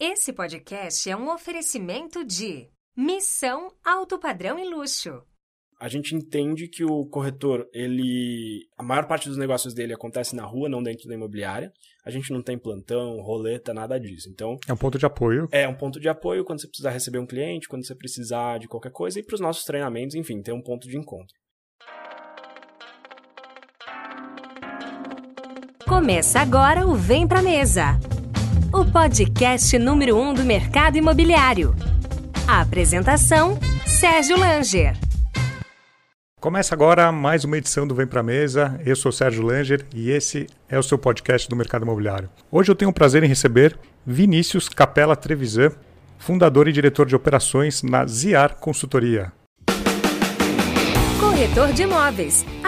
Esse podcast é um oferecimento de Missão Alto Padrão e Luxo. A gente entende que o corretor, ele. A maior parte dos negócios dele acontece na rua, não dentro da imobiliária. A gente não tem plantão, roleta, nada disso. Então. É um ponto de apoio. É um ponto de apoio quando você precisar receber um cliente, quando você precisar de qualquer coisa, e para os nossos treinamentos, enfim, tem um ponto de encontro. Começa agora o Vem Pra Mesa, o podcast número 1 um do mercado imobiliário. A apresentação: Sérgio Langer. Começa agora mais uma edição do Vem Pra Mesa. Eu sou Sérgio Langer e esse é o seu podcast do mercado imobiliário. Hoje eu tenho o prazer em receber Vinícius Capella Trevisan, fundador e diretor de operações na Ziar Consultoria. Corretor de imóveis.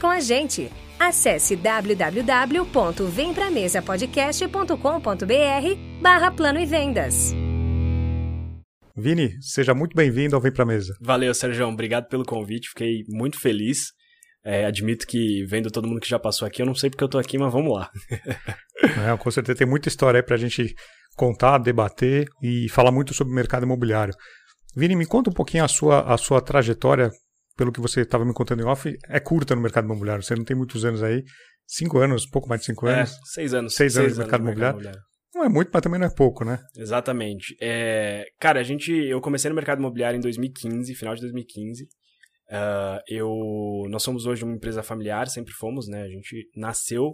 com a gente. Acesse www.vempramesapodcast.com.br barra Plano e Vendas. Vini, seja muito bem-vindo ao Vem Pra Mesa. Valeu, Sérgio. Obrigado pelo convite. Fiquei muito feliz. É, admito que, vendo todo mundo que já passou aqui, eu não sei porque eu tô aqui, mas vamos lá. é, com certeza tem muita história aí pra gente contar, debater e falar muito sobre o mercado imobiliário. Vini, me conta um pouquinho a sua, a sua trajetória, pelo que você estava me contando em off, é curta no mercado imobiliário. Você não tem muitos anos aí, cinco anos, pouco mais de cinco é, anos. Seis anos. Seis, seis anos no mercado, mercado imobiliário. Não é muito, mas também não é pouco, né? Exatamente. É, cara, a gente, eu comecei no mercado imobiliário em 2015, final de 2015. Uh, eu, nós somos hoje uma empresa familiar, sempre fomos, né? A gente nasceu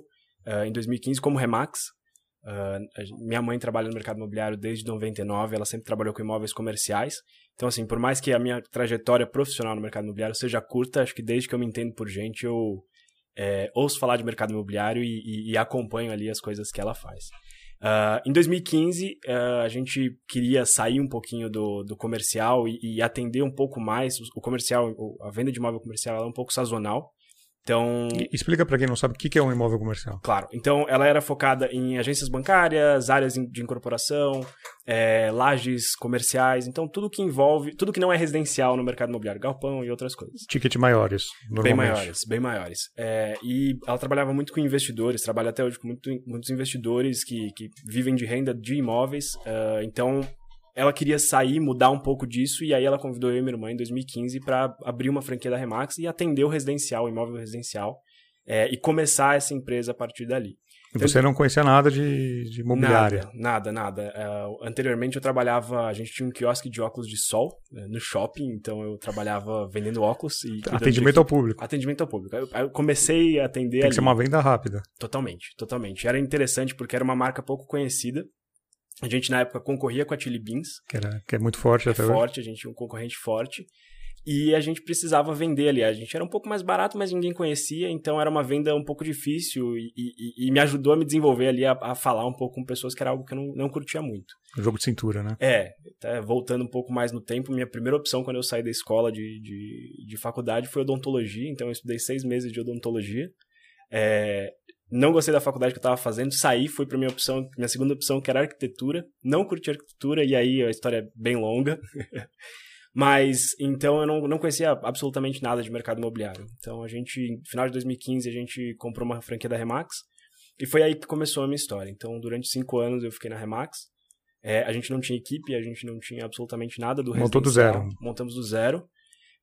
uh, em 2015 como Remax. Uh, minha mãe trabalha no mercado imobiliário desde 99, ela sempre trabalhou com imóveis comerciais. Então, assim, por mais que a minha trajetória profissional no mercado imobiliário seja curta, acho que desde que eu me entendo por gente, eu é, ouço falar de mercado imobiliário e, e, e, acompanho ali as coisas que ela faz. Uh, em 2015, uh, a gente queria sair um pouquinho do, do comercial e, e, atender um pouco mais. O comercial, a venda de imóvel comercial é um pouco sazonal. Então. Explica para quem não sabe o que é um imóvel comercial. Claro. Então, ela era focada em agências bancárias, áreas de incorporação, é, lajes comerciais. Então, tudo que envolve. Tudo que não é residencial no mercado imobiliário, galpão e outras coisas. Ticket maiores. Bem maiores, bem maiores. É, e ela trabalhava muito com investidores, trabalha até hoje com muito, muitos investidores que, que vivem de renda de imóveis. Uh, então, ela queria sair, mudar um pouco disso, e aí ela convidou eu e minha irmã em 2015 para abrir uma franquia da Remax e atender o residencial, o imóvel residencial, é, e começar essa empresa a partir dali. E você não conhecia nada de, de imobiliária? Nada, nada, nada. Uh, anteriormente eu trabalhava, a gente tinha um quiosque de óculos de sol né, no shopping, então eu trabalhava vendendo óculos. e Atendimento ao público. Atendimento ao público. Eu, eu comecei a atender. Tem que ali. ser uma venda rápida. Totalmente, totalmente. Era interessante porque era uma marca pouco conhecida. A gente, na época, concorria com a Chili Beans. Que, era, que é muito forte é até forte, hoje. a gente tinha um concorrente forte. E a gente precisava vender ali. A gente era um pouco mais barato, mas ninguém conhecia, então era uma venda um pouco difícil e, e, e me ajudou a me desenvolver ali, a, a, falar um pouco com pessoas que era algo que eu não, não curtia muito. Um jogo de cintura, né? É, tá, voltando um pouco mais no tempo, minha primeira opção quando eu saí da escola de, de, de faculdade foi odontologia, então eu estudei seis meses de odontologia. É, não gostei da faculdade que eu estava fazendo, saí, fui para minha opção, minha segunda opção, que era arquitetura. Não curti arquitetura, e aí a história é bem longa. Mas, então, eu não, não conhecia absolutamente nada de mercado imobiliário. Então, a gente, no final de 2015, a gente comprou uma franquia da Remax. E foi aí que começou a minha história. Então, durante cinco anos, eu fiquei na Remax. É, a gente não tinha equipe, a gente não tinha absolutamente nada do Montou do zero. Montamos do zero.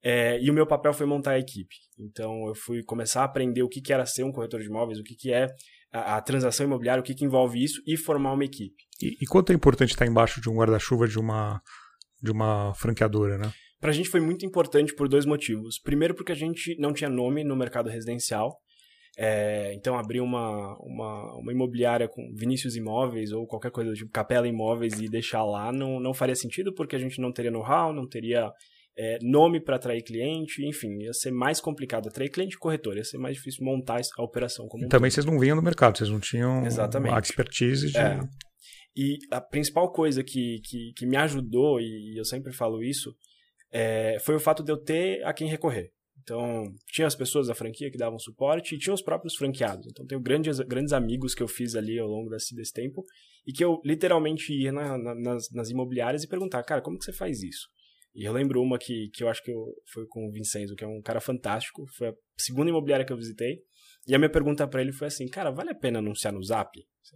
É, e o meu papel foi montar a equipe. Então, eu fui começar a aprender o que, que era ser um corretor de imóveis, o que, que é a, a transação imobiliária, o que, que envolve isso e formar uma equipe. E, e quanto é importante estar embaixo de um guarda-chuva de uma, de uma franqueadora, né? Para a gente foi muito importante por dois motivos. Primeiro, porque a gente não tinha nome no mercado residencial. É, então, abrir uma, uma, uma, imobiliária com Vinícius Imóveis ou qualquer coisa tipo Capela Imóveis e deixar lá não, não faria sentido, porque a gente não teria know-how, não teria é, nome para atrair cliente, enfim, ia ser mais complicado atrair cliente e corretor, ia ser mais difícil montar a operação como e um Também todo. vocês não vinham no mercado, vocês não tinham Exatamente. a expertise de... É. E a principal coisa que, que, que me ajudou, e eu sempre falo isso, é, foi o fato de eu ter a quem recorrer. Então, tinha as pessoas da franquia que davam suporte e tinha os próprios franqueados. Então, tenho grandes, grandes amigos que eu fiz ali ao longo desse, desse tempo e que eu literalmente ia na, na, nas, nas imobiliárias e perguntar, cara, como que você faz isso? E eu lembro uma que, que eu acho que eu, foi com o Vincenzo, que é um cara fantástico. Foi a segunda imobiliária que eu visitei. E a minha pergunta para ele foi assim, cara, vale a pena anunciar no Zap?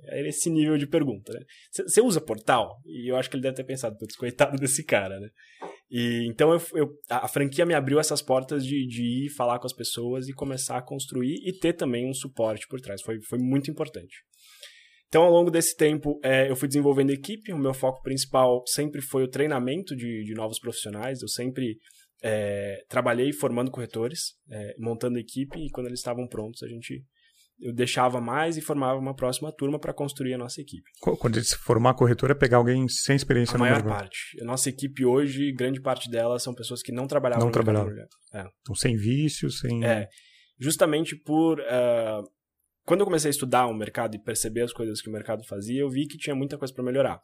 É esse nível de pergunta, né? Você usa portal? E eu acho que ele deve ter pensado, putz, coitado desse cara, né? E então eu, eu, a franquia me abriu essas portas de, de ir falar com as pessoas e começar a construir e ter também um suporte por trás. Foi, foi muito importante. Então, ao longo desse tempo, é, eu fui desenvolvendo equipe. O meu foco principal sempre foi o treinamento de, de novos profissionais. Eu sempre é, trabalhei formando corretores, é, montando equipe, e quando eles estavam prontos, a gente eu deixava mais e formava uma próxima turma para construir a nossa equipe. Quando se formar corretor é pegar alguém sem experiência a no maior mercado. parte. A nossa equipe hoje, grande parte delas são pessoas que não trabalhavam Não no mercado trabalhavam. imobiliário. É. Então, sem vícios, sem. É, justamente por. ah, quando eu comecei a estudar o mercado e perceber as coisas que o mercado fazia, eu vi que tinha muita coisa para melhorar.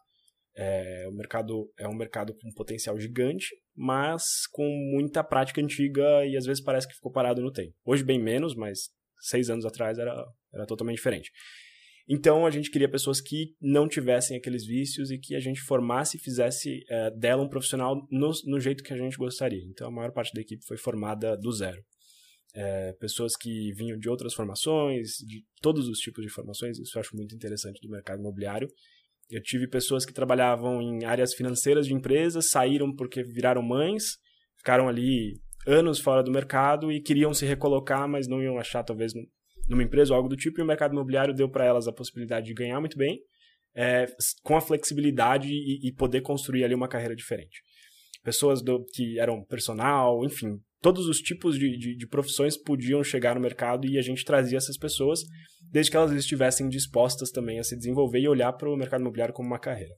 É, o mercado é um mercado com potencial gigante, mas com muita prática antiga e às vezes parece que ficou parado no tempo. Hoje, bem menos, mas seis anos atrás era, era totalmente diferente. Então a gente queria pessoas que não tivessem aqueles vícios e que a gente formasse e fizesse é, dela um profissional no, no jeito que a gente gostaria. Então a maior parte da equipe foi formada do zero. É, pessoas que vinham de outras formações, de todos os tipos de formações, isso eu acho muito interessante do mercado imobiliário. Eu tive pessoas que trabalhavam em áreas financeiras de empresas, saíram porque viraram mães, ficaram ali anos fora do mercado e queriam se recolocar, mas não iam achar talvez num- numa empresa ou algo do tipo, e o mercado imobiliário deu para elas a possibilidade de ganhar muito bem, é, com a flexibilidade e, e poder construir ali uma carreira diferente. Pessoas do- que eram personal, enfim, todos os tipos de, de, de profissões podiam chegar no mercado e a gente trazia essas pessoas, desde que elas estivessem dispostas também a se desenvolver e olhar para o mercado imobiliário como uma carreira.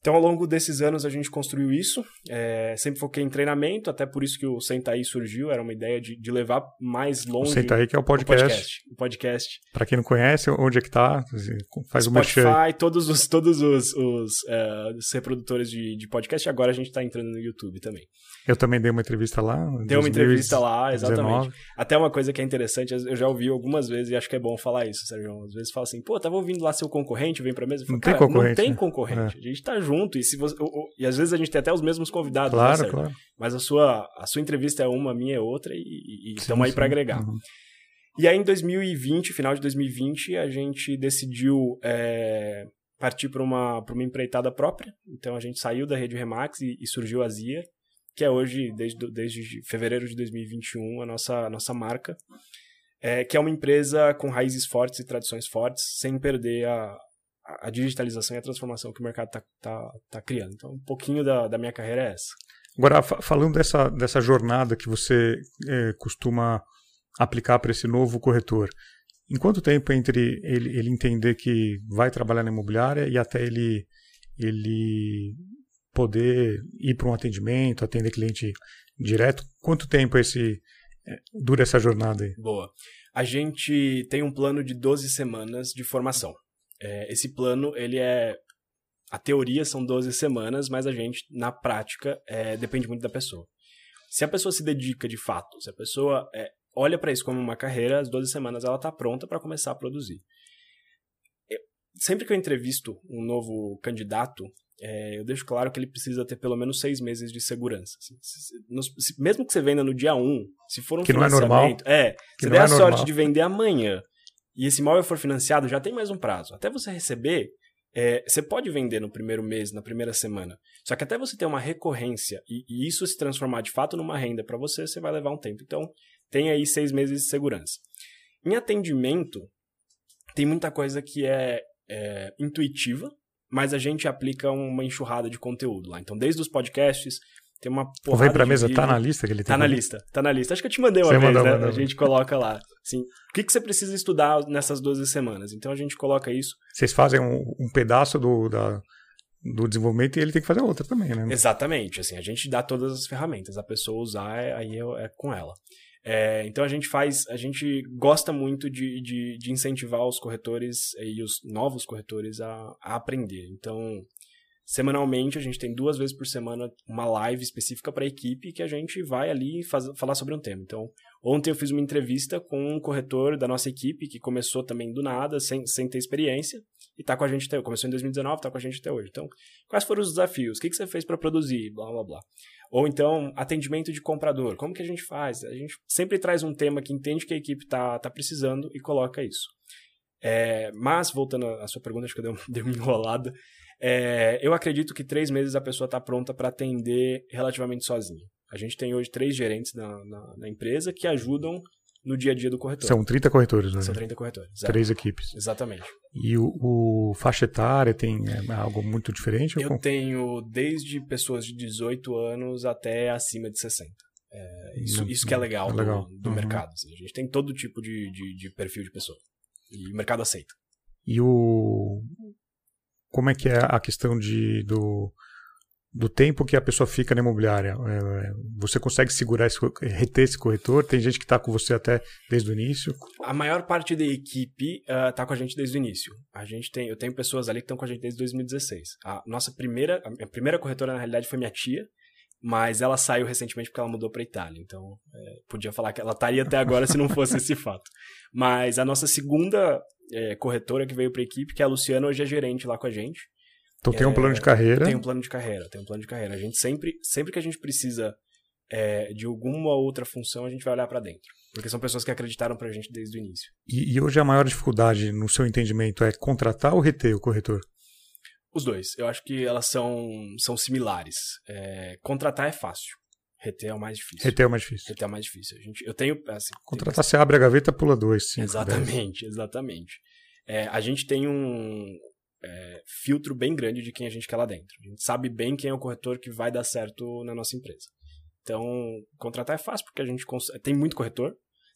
Então, ao longo desses anos, a gente construiu isso. É, sempre foquei em treinamento, até por isso que o Senta Aí surgiu. Era uma ideia de, de levar mais O longe Senta aí que é o o podcast. podcast. O podcast. Pra quem não conhece, onde é que tá? Faz o. Spotify, todos os, todos os, os, eh, os reprodutores de, de podcast. Agora a gente está entrando no YouTube também. Eu também dei uma entrevista lá. Tem uma entrevista 2019. lá, exatamente. Até uma coisa que é interessante, eu já ouvi algumas vezes e acho que é bom falar isso, Sérgio. Às vezes fala assim, pô, tava ouvindo lá seu concorrente, vem pra mesa. Falo, Não tem "Cara, concorrente, Não tem né? concorrente. A gente tá junto. E, se você, e às vezes a gente tem até os mesmos convidados, né, Claro, Sérgio? claro. Mas a sua, a sua entrevista é uma, a minha é outra e estamos aí para agregar. Uhum. E aí, em 2020, final de 2020, a gente decidiu é, partir para uma, pra uma empreitada própria. Então, a gente saiu da rede Remax e, e surgiu a Zia, que é hoje, desde, desde fevereiro de 2021, a nossa, a nossa marca, é, que é uma empresa com raízes fortes e tradições fortes, sem perder a, a digitalização e a transformação que o mercado está tá, tá criando. Então, um pouquinho da, da minha carreira é essa. Agora, fa- falando dessa, dessa jornada que você eh, costuma aplicar para esse novo corretor, em quanto tempo entre ele, ele entender que vai trabalhar na imobiliária e até ele, ele poder ir para um atendimento, atender cliente direto, quanto tempo esse eh, dura essa jornada aí? Boa. A gente tem um plano de 12 semanas de formação. É, esse plano, ele é... A teoria são 12 semanas, mas a gente, na prática, é, depende muito da pessoa. Se a pessoa se dedica de fato, se a pessoa é, olha para isso como uma carreira, as 12 semanas ela está pronta para começar a produzir. Eu- sempre que eu entrevisto um novo candidato, é, eu deixo claro que ele precisa ter pelo menos seis meses de segurança. assim. Se- se- se- mesmo que você venda no dia 1, se for um Que não é normal. financiamento... É, Que você não der é a sorte de vender amanhã e esse imóvel for financiado, já tem mais um prazo. Até você receber, é, você pode vender no primeiro mês, na primeira semana. Só que até você ter uma recorrência e, e isso se transformar de fato numa renda para você, você vai levar um tempo. Então, tem aí seis meses de segurança. Em atendimento, tem muita coisa que é, é intuitiva, mas a gente aplica uma enxurrada de conteúdo lá. Então, desde os podcasts, tem uma porrada vem para a de mesa, vídeo. tá na lista que ele tem? Tá na lista, tá na lista. Acho que eu te mandei uma Você vez, mandou, né? mandou. A gente coloca lá. Assim, o que, que você precisa estudar nessas 12 semanas? Então a gente coloca isso. Vocês fazem um, um pedaço do, da, do desenvolvimento e ele tem que fazer outra também, né? Exatamente, assim, a gente dá todas as ferramentas. A pessoa usar, é- aí é, é com ela. É, então a gente faz, a gente gosta muito de, de, de, incentivar os corretores e os novos corretores a, a aprender. Então, semanalmente a gente tem duas vezes por semana uma live específica para a equipe que a gente vai ali faz, falar sobre um tema. Então, ontem eu fiz uma entrevista com um corretor da nossa equipe que começou também do nada, sem, sem ter experiência, e está com a gente até começou em 2019, está com a gente até hoje. Então, quais foram os desafios? O que, que você fez para produzir? Blá blá blá. Ou então, atendimento de comprador. Como que a gente faz? A gente sempre traz um tema que entende que a equipe está tá precisando e coloca isso. É, mas, voltando à sua pergunta, acho que eu dei, uma enrolada. É, eu acredito que três meses a pessoa está pronta para atender relativamente sozinha. A gente tem hoje três gerentes na, na, na, empresa que ajudam no dia a dia do corretor. São 30 corretores, né? São 30 corretores. Três equipes. Exatamente. E o, o faixa etária tem é, algo muito diferente? Eu tenho desde pessoas de 18 anos até acima de 60. É, isso, isso que é legal, é legal. do, do uhum. mercado. Assim. A gente tem todo tipo de, de, de perfil de pessoa. E o mercado aceita. E o. Como é que é a questão de, do, do tempo que a pessoa fica na imobiliária. É, você consegue segurar esse, reter esse corretor? Tem gente que está com você até desde o início? A maior parte da equipe está uh, com a gente desde o início. A gente tem, eu tenho pessoas ali que estão com a gente desde 2016. A nossa primeira, a primeira corretora na realidade foi minha tia, mas ela saiu recentemente porque ela mudou para Itália. Então, é, podia falar que ela estaria até agora se não fosse esse fato. Mas a nossa segunda é, corretora que veio para a equipe, que é a Luciana, hoje é gerente lá com a gente. Então tem um plano de é, carreira. Tem um plano de carreira, tem um plano de carreira. A gente sempre, sempre que a gente precisa é, de alguma outra função, a gente vai olhar para dentro. Porque são pessoas que acreditaram pra gente desde o início. E, e, hoje a maior dificuldade, no seu entendimento, é contratar ou reter o corretor? Os dois. Eu acho que elas são, são similares. É, contratar é fácil. Reter é o mais difícil. Reter é o mais difícil. Reter é o mais difícil. A gente, eu tenho. Assim, Contratar, você abre a gaveta, pula dois, cinco, Exatamente, dez. exatamente. É, a gente tem um, é, filtro bem grande de quem a gente quer lá dentro. A gente sabe bem quem é o corretor que vai dar certo na nossa empresa. Então, contratar é fácil porque a gente tem muito corretor.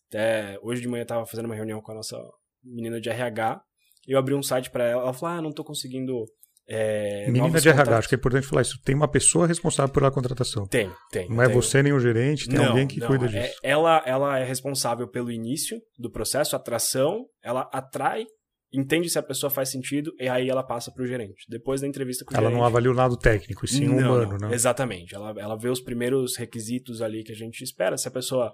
Até hoje de manhã eu estava fazendo uma reunião com a nossa menina de RH. Eu abri um site para ela. Ela falou: Ah, não estou conseguindo. É, Menina de RH, acho que é importante falar isso. Tem uma pessoa responsável pela contratação. Tem, tem. Não é você nem o gerente, tem não, alguém que não, cuida é, disso. ela, ela é responsável pelo início do processo, atração, ela atrai entende se a pessoa faz sentido e aí ela passa para o gerente. Depois da entrevista com o ela gerente. Ela não avalia o lado técnico, e sim o humano, não, né? Exatamente. Ela, ela vê os primeiros requisitos ali que a gente espera. Se a pessoa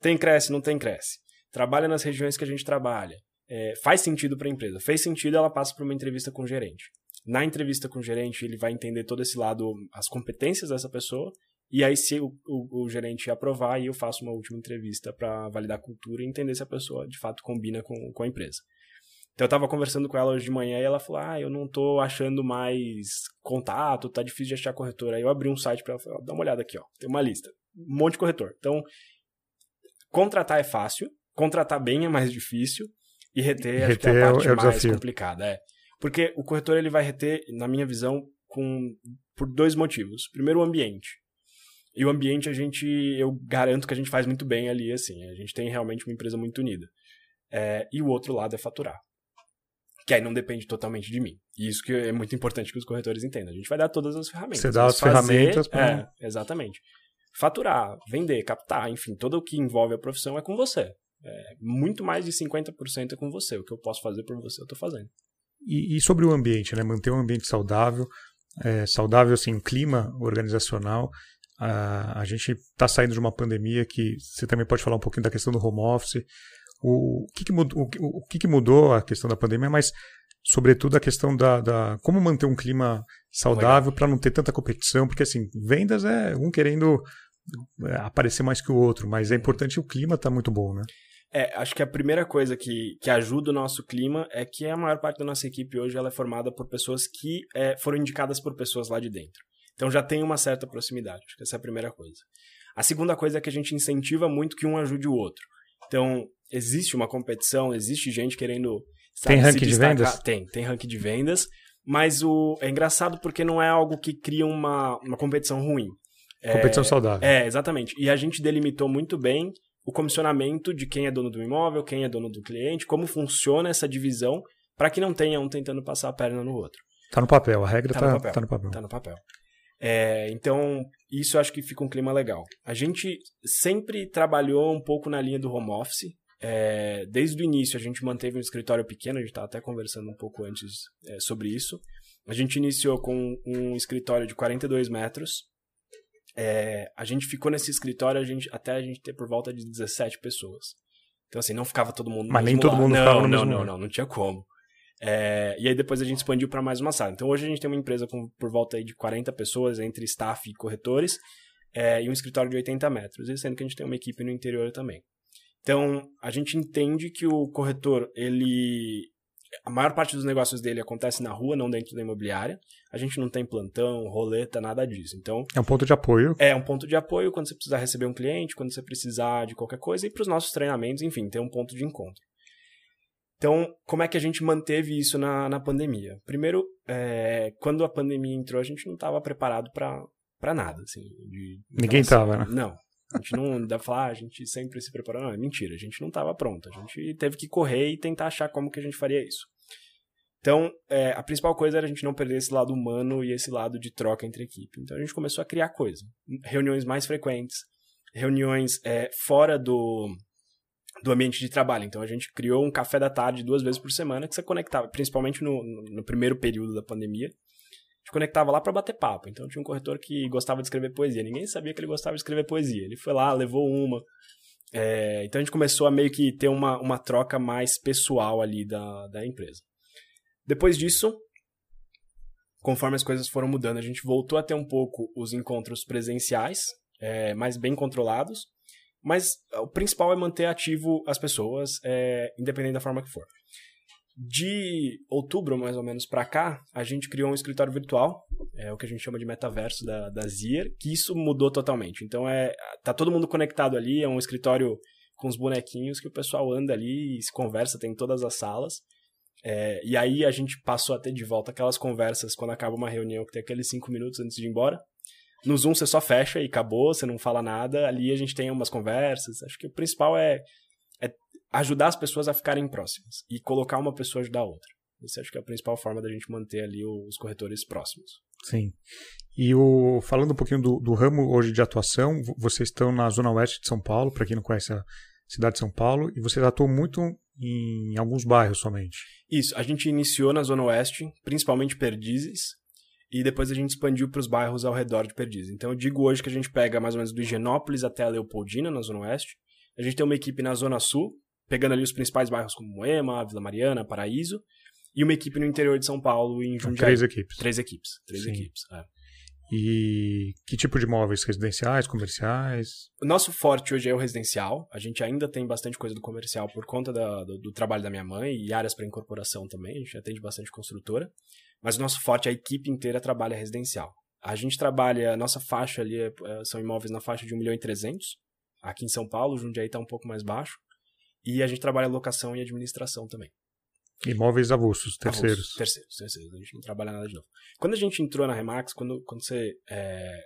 tem cresce, não tem cresce. Trabalha nas regiões que a gente trabalha. É, faz sentido para a empresa. Fez sentido, ela passa para uma entrevista com o gerente. Na entrevista com o gerente, ele vai entender todo esse lado, as competências dessa pessoa. E aí, se o, o, o gerente aprovar, aí eu faço uma última entrevista para validar a cultura e entender se a pessoa de fato combina com, com a empresa. Então eu tava conversando com ela hoje de manhã e ela falou: Ah, eu não tô achando mais contato, tá difícil de achar corretor. Aí eu abri um site para ela falar: dá uma olhada aqui, ó. Tem uma lista. Um monte de corretor. Então, contratar é fácil, contratar bem é mais difícil, e reter, reter acho que é a parte é mais desafio. complicada. É. Porque o corretor ele vai reter, na minha visão, com, por dois motivos. Primeiro, o ambiente. E o ambiente a gente, eu garanto que a gente faz muito bem ali, assim. A gente tem realmente uma empresa muito unida. É, e o outro lado é faturar que aí não depende totalmente de mim. E isso que é muito importante que os corretores entendam. A gente vai dar todas as ferramentas. Você dá as fazer, ferramentas para... É, exatamente. Faturar, vender, captar, enfim, todo o que envolve a profissão é com você. É, muito mais de 50% é com você. O que eu posso fazer por você, eu estou fazendo. E, e, sobre o ambiente, né? Manter um ambiente saudável, é, saudável, assim, clima organizacional. A, a gente está saindo de uma pandemia que você também pode falar um pouquinho da questão do home office. O, que, que, mudou, o, o que, que, mudou a questão da pandemia, mas sobretudo a questão da, da como manter um clima saudável para não ter tanta competição, porque assim, vendas é um querendo é, aparecer mais que o outro, mas é importante o clima estar tá muito bom, né? É, acho que a primeira coisa que, que ajuda o nosso clima é que a maior parte da nossa equipe hoje ela é formada por pessoas que é, foram indicadas por pessoas lá de dentro. Então já tem uma certa proximidade. Acho que essa é a primeira coisa. A segunda coisa é que a gente incentiva muito que um ajude o outro. Então, existe uma competição, existe gente querendo. Sabe, tem ranking de vendas? Tem, tem ranking de vendas. Mas o, é engraçado porque não é algo que cria uma, uma competição ruim. Competição é, saudável. É, exatamente. E a gente delimitou muito bem o comissionamento de quem é dono do imóvel, quem é dono do cliente, como funciona essa divisão, para que não tenha um tentando passar a perna no outro. Tá no papel, a regra tá, tá, no, papel, tá no papel. Tá no papel. É, então, isso eu acho que fica um clima legal. A gente sempre trabalhou um pouco na linha do home office. É, desde o início a gente manteve um escritório pequeno, a gente estava até conversando um pouco antes é, sobre isso. A gente iniciou com um escritório de 42 metros. É, a gente ficou nesse escritório a gente, até a gente ter por volta de 17 pessoas. Então, assim, não ficava todo mundo. Mas nem todo mundo não, ficava no não, não, lugar. não, não tinha como. É, e aí depois a gente expandiu para mais uma sala. Então hoje a gente tem uma empresa com por volta de 40 pessoas, entre staff e corretores, é, e um escritório de 80 metros, e sendo que a gente tem uma equipe no interior também. Então a gente entende que o corretor, ele. A maior parte dos negócios dele acontece na rua, não dentro da imobiliária. A gente não tem plantão, roleta, nada disso. Então, É um ponto de apoio. é um ponto de apoio quando você precisar receber um cliente, quando você precisar de qualquer coisa, e para os nossos treinamentos, enfim, tem um ponto de encontro. Então, como é que a gente manteve isso na, na pandemia? Primeiro, é, quando a pandemia entrou, a gente não estava preparado para nada. Assim, de, Ninguém então, tava, né? Não. A gente não dá pra falar, ah, a gente sempre se preparou. Não, é mentira. A gente não estava pronto. A gente teve que correr e tentar achar como que a gente faria isso. Então, é, a principal coisa era a gente não perder esse lado humano e esse lado de troca entre equipe. Então, a gente começou a criar coisa. Reuniões mais frequentes, reuniões é, fora do, do ambiente de trabalho. Então, a gente criou um café da tarde duas vezes por semana que você conectava, principalmente no, no, primeiro período da pandemia. A gente conectava lá para bater papo. Então, tinha um corretor que gostava de escrever poesia. Ninguém sabia que ele gostava de escrever poesia. Ele foi lá, levou uma. É, então, a gente começou a meio que ter uma, uma troca mais pessoal ali da, da empresa. Depois disso, conforme as coisas foram mudando, a gente voltou a ter um pouco os encontros presenciais, é, mais bem controlados, mas o principal é manter ativo as pessoas, é, independente da forma que for. De outubro, mais ou menos, para cá, a gente criou um escritório virtual, é o que a gente chama de metaverso da, da Zier, que isso mudou totalmente. Então, é tá todo mundo conectado ali, é um escritório com os bonequinhos que o pessoal anda ali e se conversa, tem em todas as salas. É, e aí a gente passou a ter de volta aquelas conversas quando acaba uma reunião que tem aqueles cinco minutos antes de ir embora. No Zoom você só fecha e acabou, você não fala nada. Ali a gente tem umas conversas. Acho que o principal é, é ajudar as pessoas a ficarem próximas e colocar uma pessoa ajudar a outra. Isso acho que é a principal forma da gente manter ali os corretores próximos. Sim. E o, falando um pouquinho do, do ramo hoje de atuação, vocês estão na Zona Oeste de São Paulo, para quem não conhece a cidade de São Paulo, e vocês atuam muito em alguns bairros somente. Isso, a gente iniciou na Zona Oeste, principalmente Perdizes, e depois a gente expandiu para os bairros ao redor de Perdizes. Então eu digo hoje que a gente pega mais ou menos do Higienópolis até a Leopoldina, na Zona Oeste. A gente tem uma equipe na Zona Sul, pegando ali os principais bairros como Moema, Vila Mariana, Paraíso, e uma equipe no interior de São Paulo, em São Jundiaí. três equipes. Três equipes. Três Sim. equipes. é. E que tipo de imóveis? Residenciais, comerciais? O nosso forte hoje é o residencial. A gente ainda tem bastante coisa do comercial por conta da- do, do trabalho da minha mãe e áreas para incorporação também. A gente atende bastante construtora. Mas o nosso forte, a equipe inteira trabalha residencial. A gente trabalha, a nossa faixa ali é- são imóveis na faixa de 1 milhão e 300. Aqui em São Paulo, Jundiaí está um pouco mais baixo. E a gente trabalha locação e administração também. Imóveis avulsos, terceiros. Avulsos, terceiros, terceiros. A gente não trabalha nada de novo. Quando a gente entrou na Remax, quando, quando você é,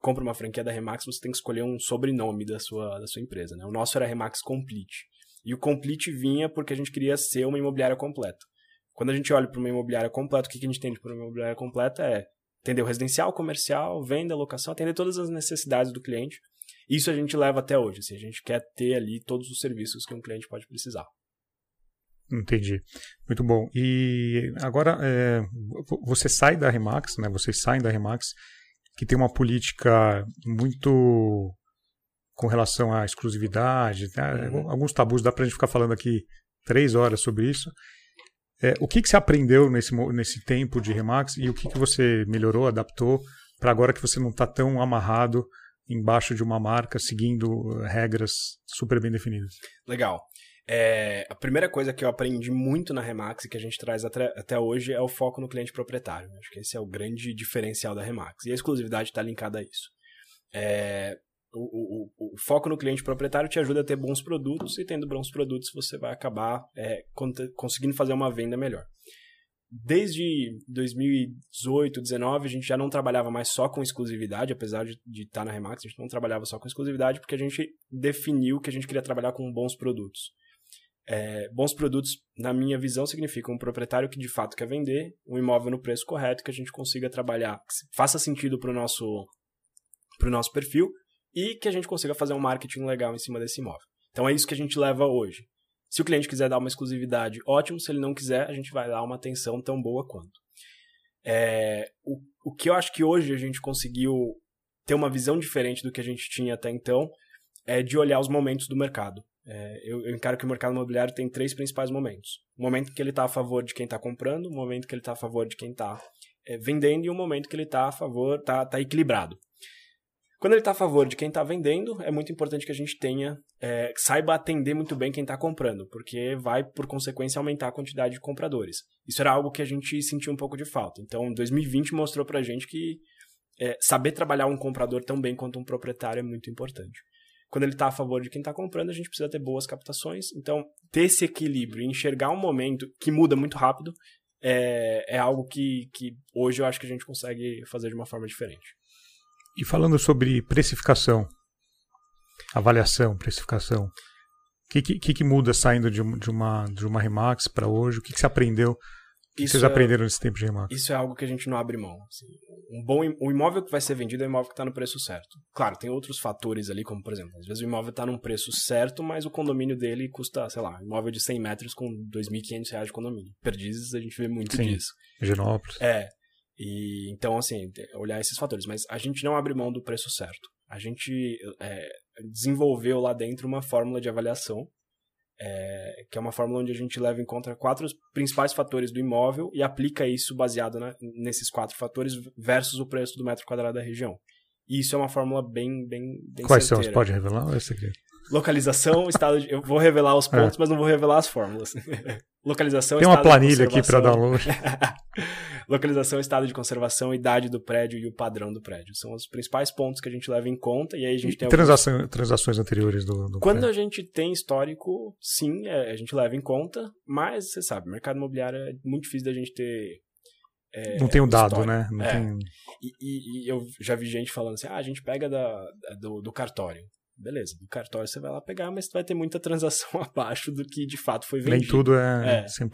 compra uma franquia da Remax, você tem que escolher um sobrenome da sua, da sua empresa. Né? O nosso era Remax Complete. E o Complete vinha porque a gente queria ser uma imobiliária completa. Quando a gente olha para uma imobiliária completa, o que, que a gente entende por uma imobiliária completa é atender o residencial, comercial, venda, locação, atender todas as necessidades do cliente. Isso a gente leva até hoje. Assim, a gente quer ter ali todos os serviços que um cliente pode precisar. Entendi. Muito bom. E agora é, vo- você sai da Remax, né? Vocês saem da Remax, que tem uma política muito com relação à exclusividade, né? Uhum. alguns tabus, dá pra gente ficar falando aqui três horas sobre isso. É, o que, que você aprendeu nesse, nesse tempo de Remax e o que, que você melhorou, adaptou para agora que você não está tão amarrado embaixo de uma marca, seguindo eh, regras super bem definidas? Legal. É, a primeira coisa que eu aprendi muito na Remax e que a gente traz até, até hoje é o foco no cliente proprietário. Acho que esse é o grande diferencial da Remax. E a exclusividade está linkada a isso. É, o, o- o foco no cliente proprietário te ajuda a ter bons produtos e tendo bons produtos você vai acabar é, conseguindo fazer uma venda melhor. Desde 2018, 2019, a gente já não trabalhava mais só com exclusividade, apesar de, de estar na Remax, a gente não trabalhava só com exclusividade porque a gente definiu que a gente queria trabalhar com bons produtos. É, bons produtos, na minha visão, significam um proprietário que de fato quer vender um imóvel no preço correto, que a gente consiga trabalhar, que faça sentido para o nosso, nosso perfil e que a gente consiga fazer um marketing legal em cima desse imóvel. Então é isso que a gente leva hoje. Se o cliente quiser dar uma exclusividade, ótimo. Se ele não quiser, a gente vai dar uma atenção tão boa quanto. É, o, o que eu acho que hoje a gente conseguiu ter uma visão diferente do que a gente tinha até então é de olhar os momentos do mercado. É, eu, eu, encaro que o mercado imobiliário tem três principais momentos. O momento que ele está a favor de quem está comprando, o momento que ele está a favor de quem está é, vendendo e o momento que ele está a favor, está tá equilibrado. Quando ele está a favor de quem está vendendo, é muito importante que a gente tenha, é, saiba atender muito bem quem está comprando, porque vai, por consequência, aumentar a quantidade de compradores. Isso era algo que a gente sentiu um pouco de falta. Então, 2020 mostrou para a gente que é, saber trabalhar um comprador tão bem quanto um proprietário é muito importante. Quando ele está a favor de quem está comprando, a gente precisa ter boas captações. Então, ter esse equilíbrio e enxergar um momento que muda muito rápido é, é algo que, que hoje eu acho que a gente consegue fazer de uma forma diferente. E falando sobre precificação, avaliação, precificação, o que, que, que, muda saindo de, de, uma, de uma Remax para hoje? O que, que você aprendeu? O que vocês é, aprenderam nesse tempo de Remax? Isso é algo que a gente não abre mão. Assim. Um bom, o imóvel que vai ser vendido é o imóvel que está no preço certo. Claro, tem outros fatores ali, como por exemplo, às vezes o imóvel está num preço certo, mas o condomínio dele custa, sei lá, um imóvel de 100 metros com R$ 2.500 de condomínio. Perdizes, a gente vê muito Sim, disso. Genópolis. É. E então, assim, olhar esses fatores. Mas a gente não abre mão do preço certo. A gente é, desenvolveu lá dentro uma fórmula de avaliação, é, que é uma fórmula onde a gente leva em conta quatro principais fatores do imóvel e aplica isso baseado na, nesses quatro fatores versus o preço do metro quadrado da região. E isso é uma fórmula bem, bem, bem Quais certeira. são? Você pode revelar ou é segredo? Localização, estado de... Eu vou revelar os pontos, é. mas não vou revelar as fórmulas. Localização, Tem uma planilha aqui para download. Localização, estado de conservação, idade do prédio e o padrão do prédio. São os principais pontos que a gente leva em conta. E aí a gente e tem transação, alguns... transações anteriores do, do Quando prédio. a gente tem histórico, sim, é, a gente leva em conta. Mas, você sabe, mercado imobiliário é muito difícil da gente ter é, não tem o um dado, né? Não é. tem... E, e, e, eu já vi gente falando assim: ah, a gente pega da, do, do cartório. Beleza, do cartório você vai lá pegar, mas vai ter muita transação abaixo do que de fato foi vendido. Nem tudo é, é. 100%.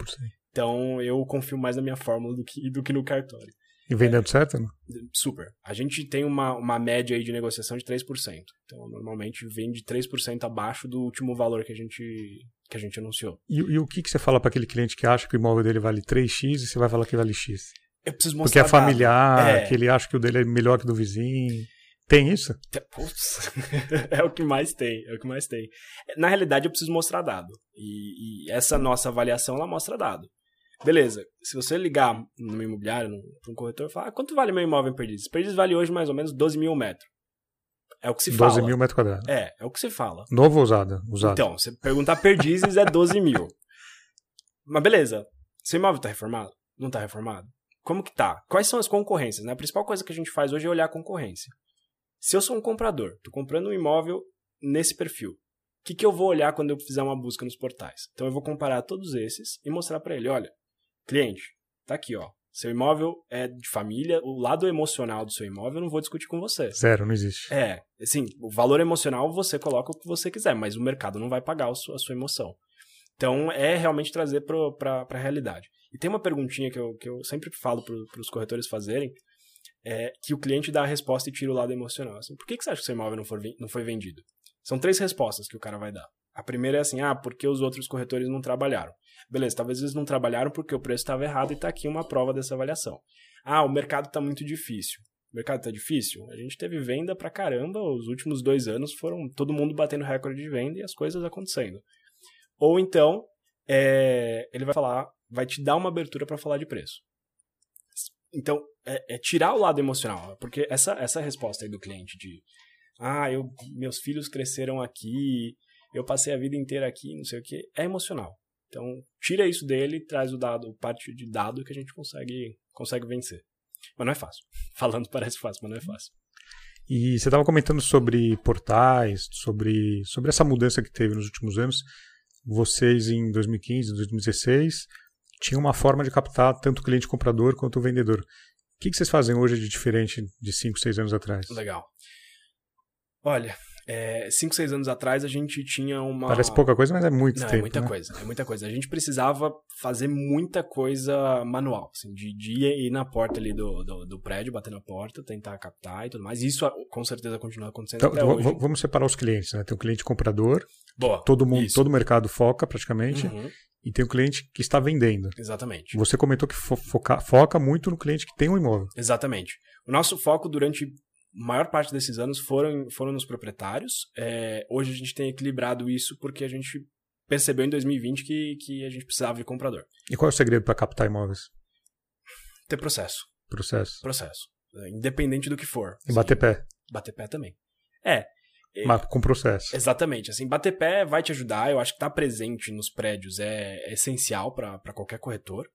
Então eu confio mais na minha fórmula do que, do que no cartório. E vem dando certo? Não? Super. A gente tem uma, uma média aí de negociação de 3%. Então, normalmente vende 3% abaixo do último valor que a gente, que a gente anunciou. E, e o que, que você fala para aquele cliente que acha que o imóvel dele vale 3x e você vai falar que vale X? Eu preciso mostrar Porque é familiar, é. que ele acha que o dele é melhor que o do vizinho. Tem isso? Putz, é o que mais tem, é o que mais tem. Na realidade, eu preciso mostrar dado. E, e essa nossa avaliação, ela mostra dado. Beleza, se você ligar no imobiliário, para um corretor, e falar, ah, quanto vale meu imóvel em Perdizes? Perdizes vale hoje mais ou menos 12 mil metros. É o que se 12 fala. 12 mil metros quadrados. É, é o que se fala. Novo ou usado? usado? Então, você perguntar Perdizes é 12 mil. Mas beleza, seu imóvel está reformado? Não está reformado? Como que tá? Quais são as concorrências? Né? A principal coisa que a gente faz hoje é olhar a concorrência. Se eu sou um comprador, estou comprando um imóvel nesse perfil, o que, que eu vou olhar quando eu fizer uma busca nos portais? Então eu vou comparar todos esses e mostrar para ele, olha, cliente, tá aqui, ó. Seu imóvel é de família, o lado emocional do seu imóvel eu não vou discutir com você. Zero, não existe. É, assim, o valor emocional você coloca o que você quiser, mas o mercado não vai pagar a sua, a sua emoção. Então é realmente trazer para a realidade. E tem uma perguntinha que eu, que eu sempre falo para os corretores fazerem, é, que o cliente dá a resposta e tira o lado emocional. Assim, por que, que você acha que seu imóvel não, for, não foi vendido? São três respostas que o cara vai dar. A primeira é assim, ah, porque os outros corretores não trabalharam. Beleza, talvez eles não trabalharam porque o preço estava errado e está aqui uma prova dessa avaliação. Ah, o mercado está muito difícil. O mercado está difícil? A gente teve venda pra caramba, os últimos dois anos foram todo mundo batendo recorde de venda e as coisas acontecendo. Ou então, é, ele vai falar, vai te dar uma abertura para falar de preço. Então, é, é, tirar o lado emocional, porque essa, essa resposta aí do cliente de ah, eu, meus filhos cresceram aqui, eu passei a vida inteira aqui, não sei o que, é emocional. Então, tira isso dele traz o dado, parte de dado que a gente consegue, consegue vencer. Mas não é fácil. Falando parece fácil, mas não é fácil. E você estava comentando sobre portais, sobre, sobre essa mudança que teve nos últimos anos. Vocês, em 2015, 2016, tinham uma forma de captar tanto o cliente comprador quanto o vendedor. O que, que vocês fazem hoje de diferente de 5, 6 anos atrás? Legal. Olha, é, cinco, seis anos atrás a gente tinha uma. Parece pouca coisa, mas é muito Não, tempo. é muita né? coisa, é muita coisa. A gente precisava fazer muita coisa manual, assim, de, de ir na porta ali do, do, do prédio, bater na porta, tentar captar e tudo mais. Isso ah, com certeza continua acontecendo Então, até hoje. vamos separar os clientes, né? Tem o cliente comprador, Boa. todo mundo, isso. todo o mercado foca praticamente, Uhum, e tem o cliente que está vendendo. exatamente. Você comentou que fo- foca, foca muito no cliente que tem um imóvel. Exatamente. O nosso foco durante maior parte desses anos foram, foram nos proprietários. É, hoje a gente tem equilibrado isso porque a gente percebeu em 2020 que, que a gente precisava de comprador. E qual é o segredo para captar imóveis? Ter processo. Processo. Processo. É, Independente do que for. E bater pé. Bater pé também. É. É. Mas com processo. Exatamente. Assim, bater pé vai te ajudar. Eu acho que estar presente nos prédios é, é essencial para qualquer corretor.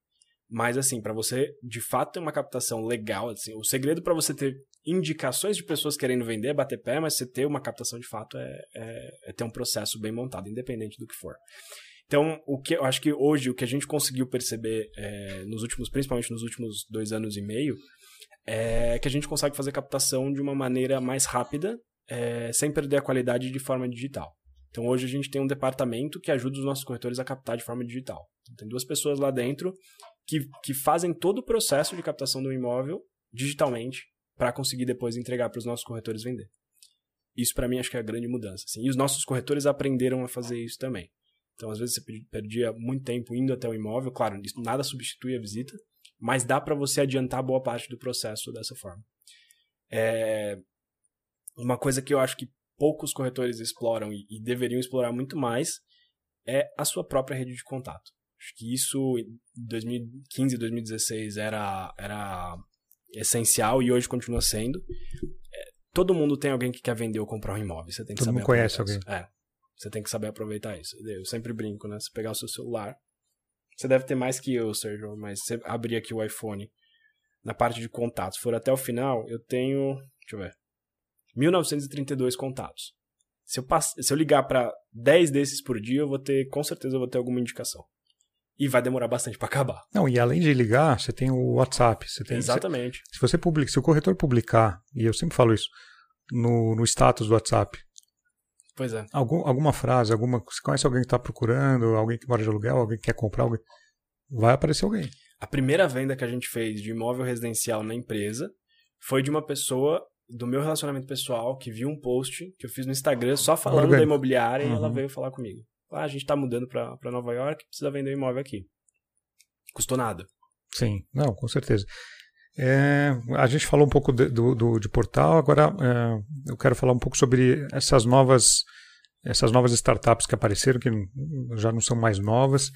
Mas, assim, para você de fato ter uma captação legal, assim, o segredo para você ter indicações de pessoas querendo vender é bater pé, mas você ter uma captação de fato é, é, é ter um processo bem montado, independente do que for. Então, o que eu acho que hoje o que a gente conseguiu perceber é, nos últimos, principalmente nos últimos dois anos e meio, é que a gente consegue fazer captação de uma maneira mais rápida, é, sem perder a qualidade de forma digital. Então, hoje a gente tem um departamento que ajuda os nossos corretores a captar de forma digital. Então, tem duas pessoas lá dentro que, que fazem todo o processo de captação do imóvel digitalmente para conseguir depois entregar para os nossos corretores vender. Isso para mim acho que é a grande mudança. Assim. E os nossos corretores aprenderam a fazer isso também. Então às vezes você perdia muito tempo indo até o imóvel, claro, isso nada substitui a visita, mas dá para você adiantar boa parte do processo dessa forma. É... Uma coisa que eu acho que poucos corretores exploram e, e deveriam explorar muito mais é a sua própria rede de contato. Acho que isso em 2015, 2016 era, era essencial e hoje continua sendo. É, todo mundo tem alguém que quer vender ou comprar um imóvel. Você tem que Todo saber mundo conhece aproveitar isso. É. Você tem que saber aproveitar isso. Eu sempre brinco, né? Você pegar o seu celular. Você deve ter mais que eu, Sérgio, mas você abrir aqui o iPhone na parte de contatos, for até o final, eu tenho. Deixa eu ver. 1932 contatos. Se eu, pass... Se eu ligar para 10 desses por dia, eu vou ter, com certeza, eu vou ter alguma indicação. E vai demorar bastante para acabar. Não, e além de ligar, você tem o WhatsApp. Você tem, Exatamente. Se, se você publica, se o corretor publicar, e eu sempre falo isso, no, no status do WhatsApp, Pois é. algum, alguma frase, alguma. Você conhece alguém que está procurando, alguém que mora de aluguel, alguém que quer comprar, alguém, vai aparecer alguém. A primeira venda que a gente fez de imóvel residencial na empresa foi de uma pessoa do meu relacionamento pessoal que viu um post que eu fiz no Instagram só falando Orgânico. da imobiliária e ela Uhum. veio falar comigo. Ah, a gente tá mudando pra Nova York, precisa vender um imóvel aqui. Custou nada. Sim, não, com certeza. É, a gente falou um pouco de, do, do- de portal, agora é, eu quero falar um pouco sobre essas novas essas novas startups que apareceram, que já não são mais novas,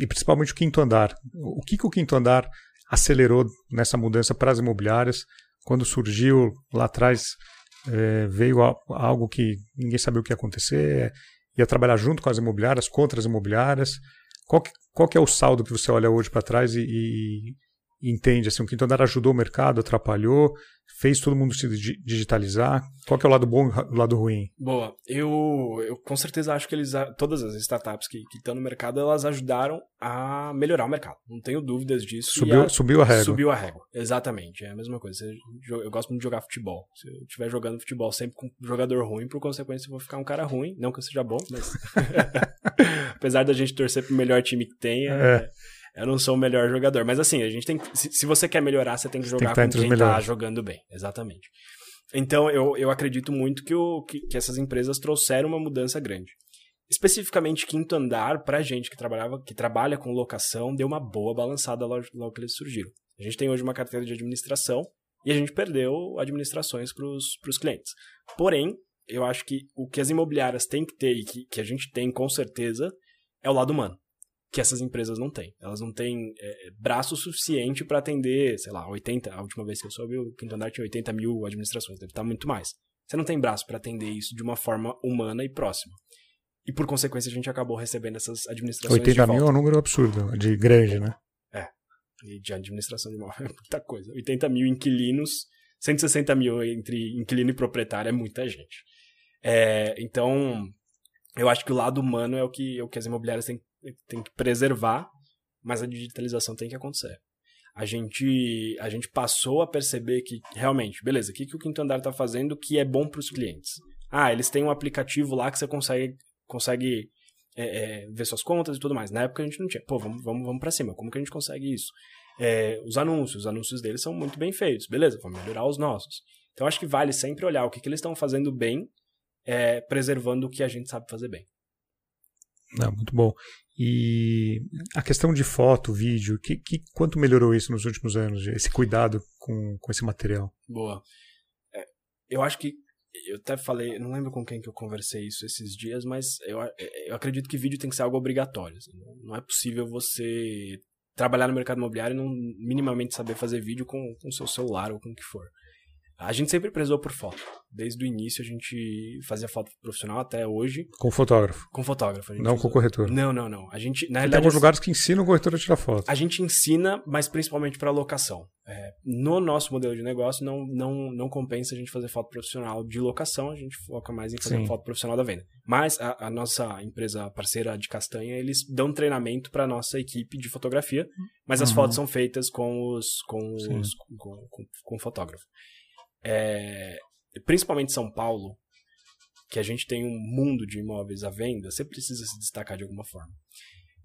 e principalmente o quinto andar. O que, que o quinto andar acelerou nessa mudança para as imobiliárias? Quando surgiu lá atrás, é, veio a- algo que ninguém sabia o que ia acontecer, ia trabalhar junto com as imobiliárias, contra as imobiliárias. Qual que, qual que é o saldo que você olha hoje para trás e, e- e entende? Assim, o quinto andar ajudou o mercado, atrapalhou, fez todo mundo se di- digitalizar? Qual que é o lado bom e o lado ruim? Boa, eu, eu com certeza acho que eles, todas as startups que que estão no mercado, elas ajudaram a melhorar o mercado. Não tenho dúvidas disso. Subiu, a- subiu a régua. Subiu a régua, exatamente. É a mesma coisa. Eu gosto muito de jogar futebol. Se eu estiver jogando futebol sempre com um jogador ruim, por consequência eu vou ficar um cara ruim. Não que eu seja bom, mas. Apesar da gente torcer pro melhor time que tem, é- É. eu não sou o melhor jogador. Mas assim, a gente tem que- se, se você quer melhorar, você tem que jogar que tá com quem tá jogando bem. Exatamente. Então eu, eu acredito muito que, o, que, que essas empresas trouxeram uma mudança grande. Especificamente quinto andar, pra gente que trabalhava, que trabalha com locação, deu uma boa balançada logo, logo que eles surgiram. A gente tem hoje uma carteira de administração e a gente perdeu administrações para os clientes. Porém, eu acho que o que as imobiliárias têm que ter e que, que a gente tem com certeza é o lado humano, que essas empresas não têm. Elas não têm é, braço suficiente para atender, sei lá, 80, a última vez que eu soube, o quinto andar tinha 80 mil administrações, deve estar muito mais. Você não tem braço para atender isso de uma forma humana e próxima. E por consequência a gente acabou recebendo essas administrações 80 de volta. mil é um número absurdo, de grande, né? E de administração de imóvel é muita coisa. 80 mil inquilinos, 160 mil entre inquilino e proprietário é muita gente. É, então, eu acho que o lado humano é o que, é o que as imobiliárias têm, têm que preservar, mas a digitalização tem que acontecer. A gente, a gente passou a perceber que, realmente, beleza, o que, que o quinto andar está fazendo que é bom para os clientes? Ah, eles têm um aplicativo lá que você consegue, consegue é, é, ver suas contas e tudo mais. Na época a gente não tinha. Pô, vamos, vamos, vamos pra cima. Como que a gente consegue isso? É, os anúncios. Os anúncios deles são muito bem feitos. Beleza, vamos melhorar os nossos. Então acho que vale sempre olhar o que, que eles estão fazendo bem, é, preservando o que a gente sabe fazer bem. Não, muito bom. E a questão de foto, vídeo, que, que, quanto melhorou isso nos últimos anos, esse cuidado com, com esse material? Boa. É, eu acho que eu até falei, não lembro com quem que eu conversei isso esses dias, mas eu, eu acredito que vídeo tem que ser algo obrigatório. Assim, não é possível você trabalhar no mercado imobiliário e não minimamente saber fazer vídeo com o seu celular ou com o que for. A gente sempre prezou por foto. Desde o início a gente fazia foto profissional até hoje. Com fotógrafo? Com fotógrafo. Não usa... com corretor? Não, não, não. A gente, na realidade, tem alguns lugares que ensinam o corretor a tirar foto. A gente ensina, mas principalmente para locação. É, no nosso modelo de negócio não, não, não compensa a gente fazer foto profissional de locação, a gente foca mais em fazer Sim. foto profissional da venda. Mas a, a, nossa empresa parceira de Castanha, eles dão treinamento para nossa equipe de fotografia, mas as uhum. fotos são feitas com os com, os, com, com, com fotógrafo é, principalmente São Paulo, que a gente tem um mundo de imóveis à venda, você precisa se destacar de alguma forma.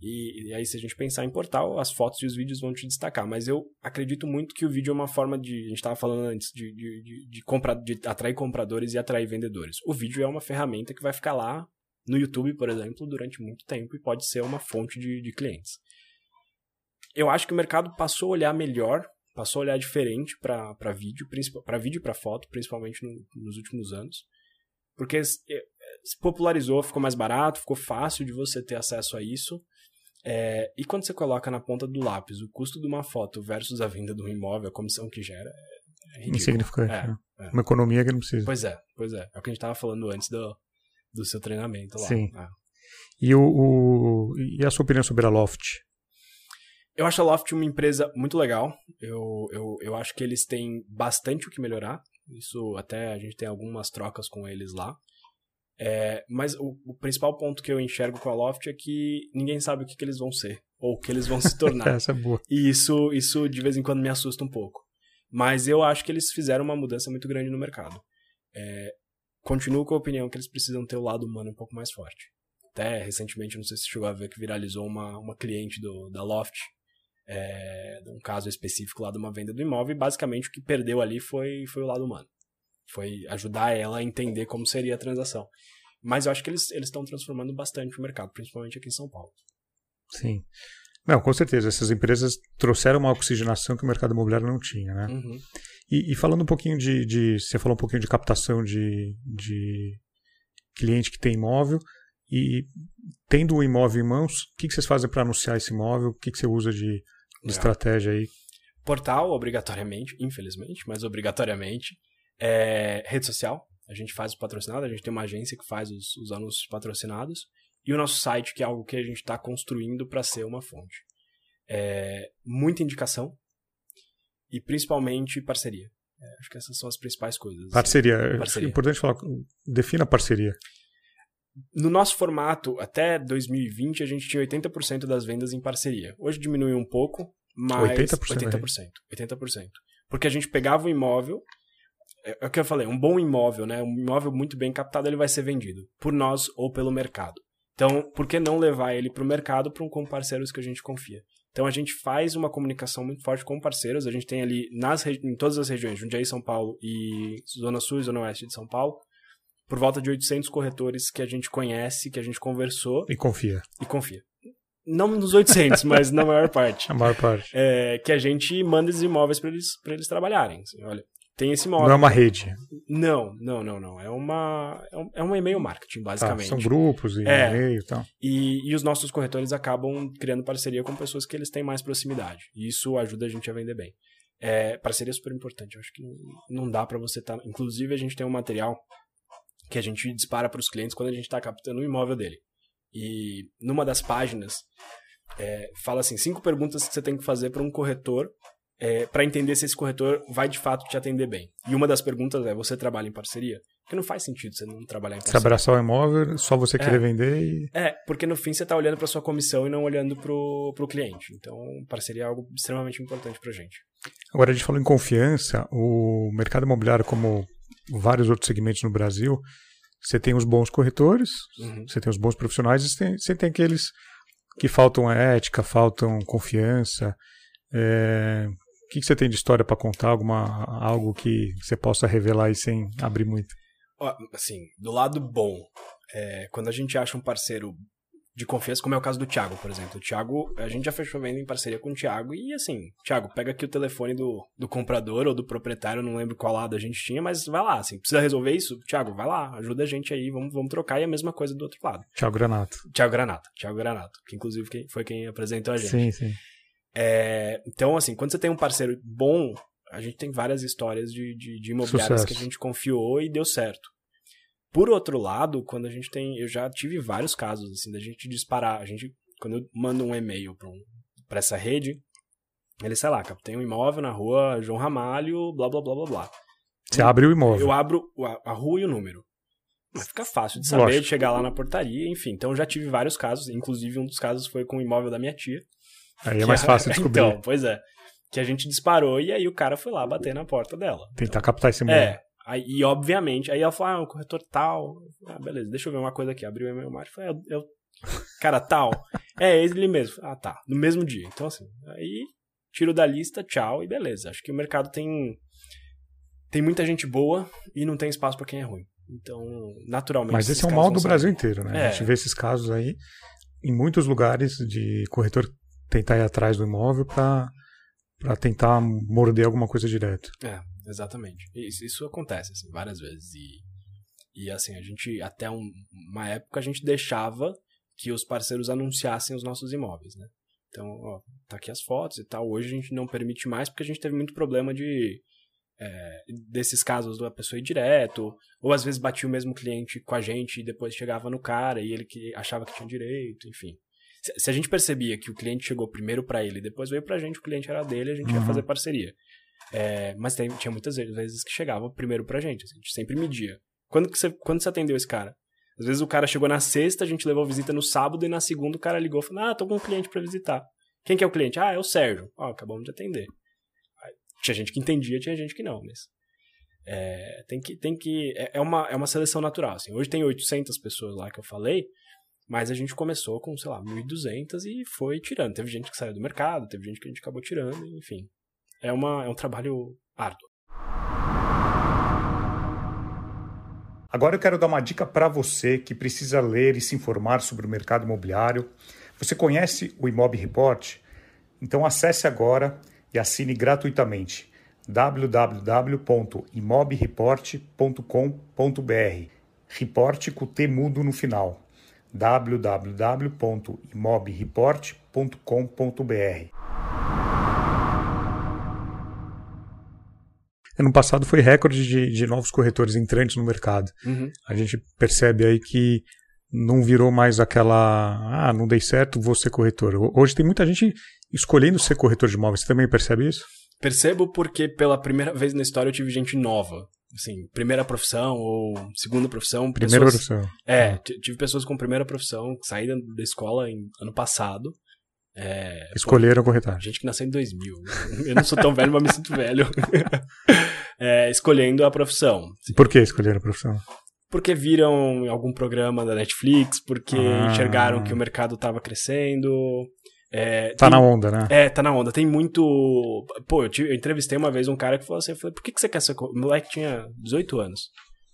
E, e, aí, se a gente pensar em portal, as fotos e os vídeos vão te destacar. Mas eu acredito muito que o vídeo é uma forma de. A gente estava falando antes, de, de, de, de, de atrair compradores e atrair vendedores. O vídeo é uma ferramenta que vai ficar lá no YouTube, por exemplo, durante muito tempo e pode ser uma fonte de, de clientes. Eu acho que o mercado passou a olhar melhor passou a olhar diferente para vídeo, para vídeo e para foto, principalmente no, nos últimos anos. Porque se popularizou, ficou mais barato, ficou fácil de você ter acesso a isso. É, e quando você coloca na ponta do lápis o custo de uma foto versus a venda do imóvel, a comissão que gera, é, é Insignificante. É, né? é. Uma economia que não precisa. Pois é, pois é. É o que a gente estava falando antes do, do seu treinamento lá. Sim. É. E, o, o, e a sua opinião sobre a Loft? Eu acho a Loft uma empresa muito legal. Eu, eu, eu acho que eles têm bastante o que melhorar. Isso até a gente tem algumas trocas com eles lá. É, mas o, o, principal ponto que eu enxergo com a Loft é que ninguém sabe o que, que eles vão ser ou o que eles vão se tornar. Essa é boa. E isso, isso de vez em quando me assusta um pouco. Mas eu acho que eles fizeram uma mudança muito grande no mercado. É, continuo com a opinião que eles precisam ter o lado humano um pouco mais forte. Até recentemente, não sei se chegou a ver que viralizou uma, uma cliente do, da Loft é, um caso específico lá de uma venda do imóvel, e basicamente o que perdeu ali foi, foi o lado humano. Foi ajudar ela a entender como seria a transação. Mas eu acho que eles estão transformando bastante o mercado, principalmente aqui em São Paulo. Sim. Não, com certeza. Essas empresas trouxeram uma oxigenação que o mercado imobiliário não tinha, né? Uhum. E, e, falando um pouquinho de, de, Você falou um pouquinho de captação de, de cliente que tem imóvel. E tendo o imóvel em mãos, o que, que vocês fazem para anunciar esse imóvel? O que, que você usa de de estratégia aí. Portal, obrigatoriamente, infelizmente, mas obrigatoriamente. É, rede social, a gente faz o patrocinado, a gente tem uma agência que faz os, os anúncios patrocinados. E o nosso site, que é algo que a gente está construindo para ser uma fonte. É, muita indicação e principalmente parceria. É, acho que essas são as principais coisas. Parceria. parceria. É importante falar. Defina parceria. No nosso formato, até 2020, a gente tinha 80% das vendas em parceria. Hoje diminuiu um pouco, mas 80%. 80%, 80%. Porque a gente pegava o imóvel, é, é o que eu falei, um bom imóvel, né? Um imóvel muito bem captado, ele vai ser vendido por nós ou pelo mercado. Então, por que não levar ele para o mercado para um, com parceiros que a gente confia? Então, a gente faz uma comunicação muito forte com parceiros. A gente tem ali nas, em todas as regiões, Jundiaí, São Paulo e Zona Sul e Zona Oeste de São Paulo, por volta de 800 corretores que a gente conhece, que a gente conversou. E confia. E confia. Não nos 800, mas na maior parte. A maior parte. É, que a gente manda esses imóveis para eles, eles trabalharem. Assim, olha, tem esse imóvel. Não é uma rede. Não, não, não, não. É uma é um, é e-mail marketing, tá, basicamente. são grupos e é, e-mail e tal. E, e os nossos corretores acabam criando parceria com pessoas que eles têm mais proximidade. E isso ajuda a gente a vender bem. É, parceria é super importante. Eu acho que não, não dá para você estar. Tá... Inclusive, a gente tem um material que a gente dispara para os clientes quando a gente está captando o imóvel dele. E numa das páginas é, fala assim cinco perguntas que você tem que fazer para um corretor é, para entender se esse corretor vai de fato te atender bem. E uma das perguntas é: você trabalha em parceria? Porque não faz sentido você não trabalhar em parceria. Se abraçar o imóvel, só você querer é, vender e... É, porque no fim você está olhando para sua comissão e não olhando para o cliente. Então, parceria é algo extremamente importante para gente. Agora, a gente falou em confiança. O mercado imobiliário, como vários outros segmentos no Brasil, você tem os bons corretores, Uhum. você tem os bons profissionais, e você tem, você tem aqueles que faltam ética, faltam confiança. É, O que, que você tem de história para contar? Alguma, algo que você possa revelar aí sem abrir muito? Assim, do lado bom, é, quando a gente acha um parceiro de confiança, como é o caso do Thiago, por exemplo. O Thiago, a gente já fechou venda em parceria com o Thiago e assim, Thiago, pega aqui o telefone do, do comprador ou do proprietário, não lembro qual lado a gente tinha, mas vai lá, assim, precisa resolver isso? Thiago, vai lá, ajuda a gente aí, vamos, vamos trocar e a mesma coisa do outro lado. Tchau, Granato. Thiago Granato, Thiago Granato, que inclusive foi quem apresentou a gente. Sim, sim. É, então, assim, quando você tem um parceiro bom, a gente tem várias histórias de, de, de imobiliárias Sucesso. que a gente confiou e deu certo. Por outro lado, quando a gente tem. Eu já tive vários casos, assim, da gente disparar. A gente, quando eu mando um e-mail pra, um, essa rede, ele, sei lá, tem um imóvel na rua João Ramalho, blá blá blá blá blá. Você abre o imóvel. Eu abro a, a rua e o número. Mas fica fácil de saber, Lógico. de chegar lá na portaria, enfim. Então eu já tive vários casos, inclusive um dos casos foi com o imóvel da minha tia. Aí é mais fácil descobrir. Então, pois é. Que a gente disparou e aí o cara foi lá bater na porta dela. Tentar captar esse imóvel. É. Aí, e obviamente, aí ela falou, ah, um corretor tal. Ah, beleza, deixa eu ver uma coisa aqui. Abriu o e-mail Mário e falei, eu, eu- cara, tal. É ele mesmo. Ah, tá. No mesmo dia. Então, assim, aí tiro da lista, tchau e beleza. Acho que o mercado tem. Tem muita gente boa e não tem espaço pra quem é ruim. Então, naturalmente. Mas esse é um caras mal do sair. Brasil inteiro, né? É. A gente vê esses casos aí em muitos lugares de corretor tentar ir atrás do imóvel para para tentar morder alguma coisa direto. É, exatamente. Isso, isso acontece, assim, várias vezes. E, e assim, a gente, até um- uma época, a gente deixava que os parceiros anunciassem os nossos imóveis, né? Então, ó, tá aqui as fotos e tal. Hoje a gente não permite mais porque a gente teve muito problema de. é, desses casos da pessoa ir direto, ou às vezes batia o mesmo cliente com a gente e depois chegava no cara e ele que achava que tinha direito, enfim. Se, se a gente percebia que o cliente chegou primeiro pra ele e depois veio pra gente, o cliente era dele, a gente ia Uhum. fazer parceria. É, mas tem- tinha muitas vezes que chegava primeiro pra gente. assim, a gente sempre media. Quando, que você, quando você atendeu esse cara? Às vezes o cara chegou na sexta, a gente levou visita no sábado e na segunda o cara ligou e falou: Ah, tô com um cliente pra visitar. Quem que é o cliente? Ah, é o Sérgio. Ó, acabamos de atender. Aí, tinha gente que entendia, tinha gente que não, mas. É, tem que. Tem que é, é uma, é uma seleção natural. Assim. Hoje tem 800 pessoas lá que eu falei, mas a gente começou com, sei lá, 1.200 e foi tirando. Teve gente que saiu do mercado, teve gente que a gente acabou tirando, enfim. É, uma, é um trabalho árduo. Agora eu quero dar uma dica para você que precisa ler e se informar sobre o mercado imobiliário. Você conhece o Imob Report? Então acesse agora e assine gratuitamente www.imobreport.com.br. Report com T mudo no final. www.imobreport.com.br. Ano passado foi recorde de, de novos corretores entrantes no mercado. A gente percebe aí que não virou mais aquela. Ah, não dei certo, vou ser corretor. Hoje tem muita gente escolhendo ser corretor de imóveis. Você também percebe isso? Percebo porque pela primeira vez na história eu tive gente nova. Assim, primeira profissão ou segunda profissão. Primeira pessoas- profissão. É, tive pessoas com primeira profissão, saída da escola em ano passado. É, Escolheram pô, corretagem. gente que nasceu em 2000. Eu não sou tão velho, mas me sinto velho. É, escolhendo a profissão. Por que escolheram a profissão? Porque viram algum programa da Netflix, porque Ah. enxergaram que o mercado estava crescendo. É, Tá tem- na onda, né? é, tá na onda. Tem muito. Pô, eu, tive- eu entrevistei uma vez um cara que falou assim: eu falei, por que, que você quer ser. co-" O moleque tinha 18 anos.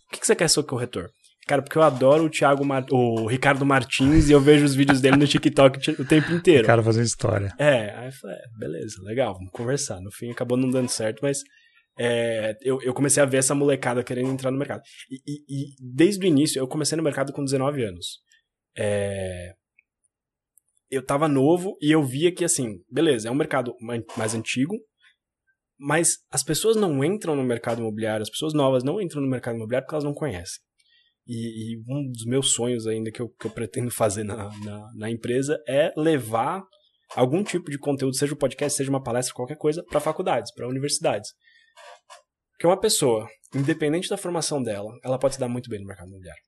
Por que, que você quer ser corretor? Cara, porque eu adoro o Thiago Mar... o Ricardo Martins e eu vejo os vídeos dele no TikTok o tempo inteiro. O cara fazendo história. É, aí eu falei, é, beleza, legal, vamos conversar. No fim acabou não dando certo, mas é, eu, eu comecei a ver essa molecada querendo entrar no mercado. E, e- e desde o início, eu comecei no mercado com 19 anos. É, eu tava novo e eu via que, assim, beleza, é um mercado ma- mais antigo, mas as pessoas não entram no mercado imobiliário, as pessoas novas não entram no mercado imobiliário porque elas não conhecem. E, e um dos meus sonhos ainda que eu, que eu pretendo fazer na, na, na empresa é levar algum tipo de conteúdo, seja um podcast, seja uma palestra, qualquer coisa, para faculdades, para universidades. Porque uma pessoa, independente da formação dela, ela pode se dar muito bem no mercado imobiliário.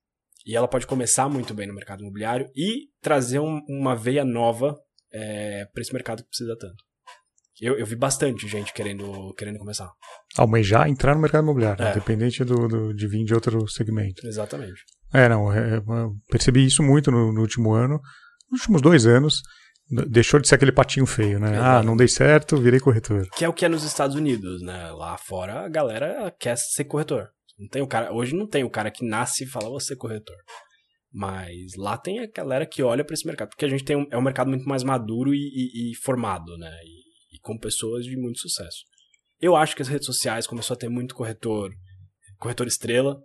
E ela pode começar muito bem no mercado imobiliário e trazer um- uma veia nova para esse mercado que precisa tanto. Eu, eu vi bastante gente querendo, querendo começar. Almejar entrar no mercado imobiliário, É. independente do, do- de vir de outro segmento. Exatamente. É, não, é, eu percebi isso muito no, no último ano. Nos últimos dois anos, deixou de ser aquele patinho feio, né? Exato. Ah, não dei certo, virei corretor. Que é o que é nos Estados Unidos, né? Lá fora a galera quer ser corretor. Não tem o cara, hoje não tem o cara que nasce e fala, vou ser corretor. Mas lá tem a galera que olha para esse mercado, porque a gente tem um, é um mercado muito mais maduro e, e- e formado, né? E com pessoas de muito sucesso. Eu acho que as redes sociais começou a ter muito corretor, corretor estrela.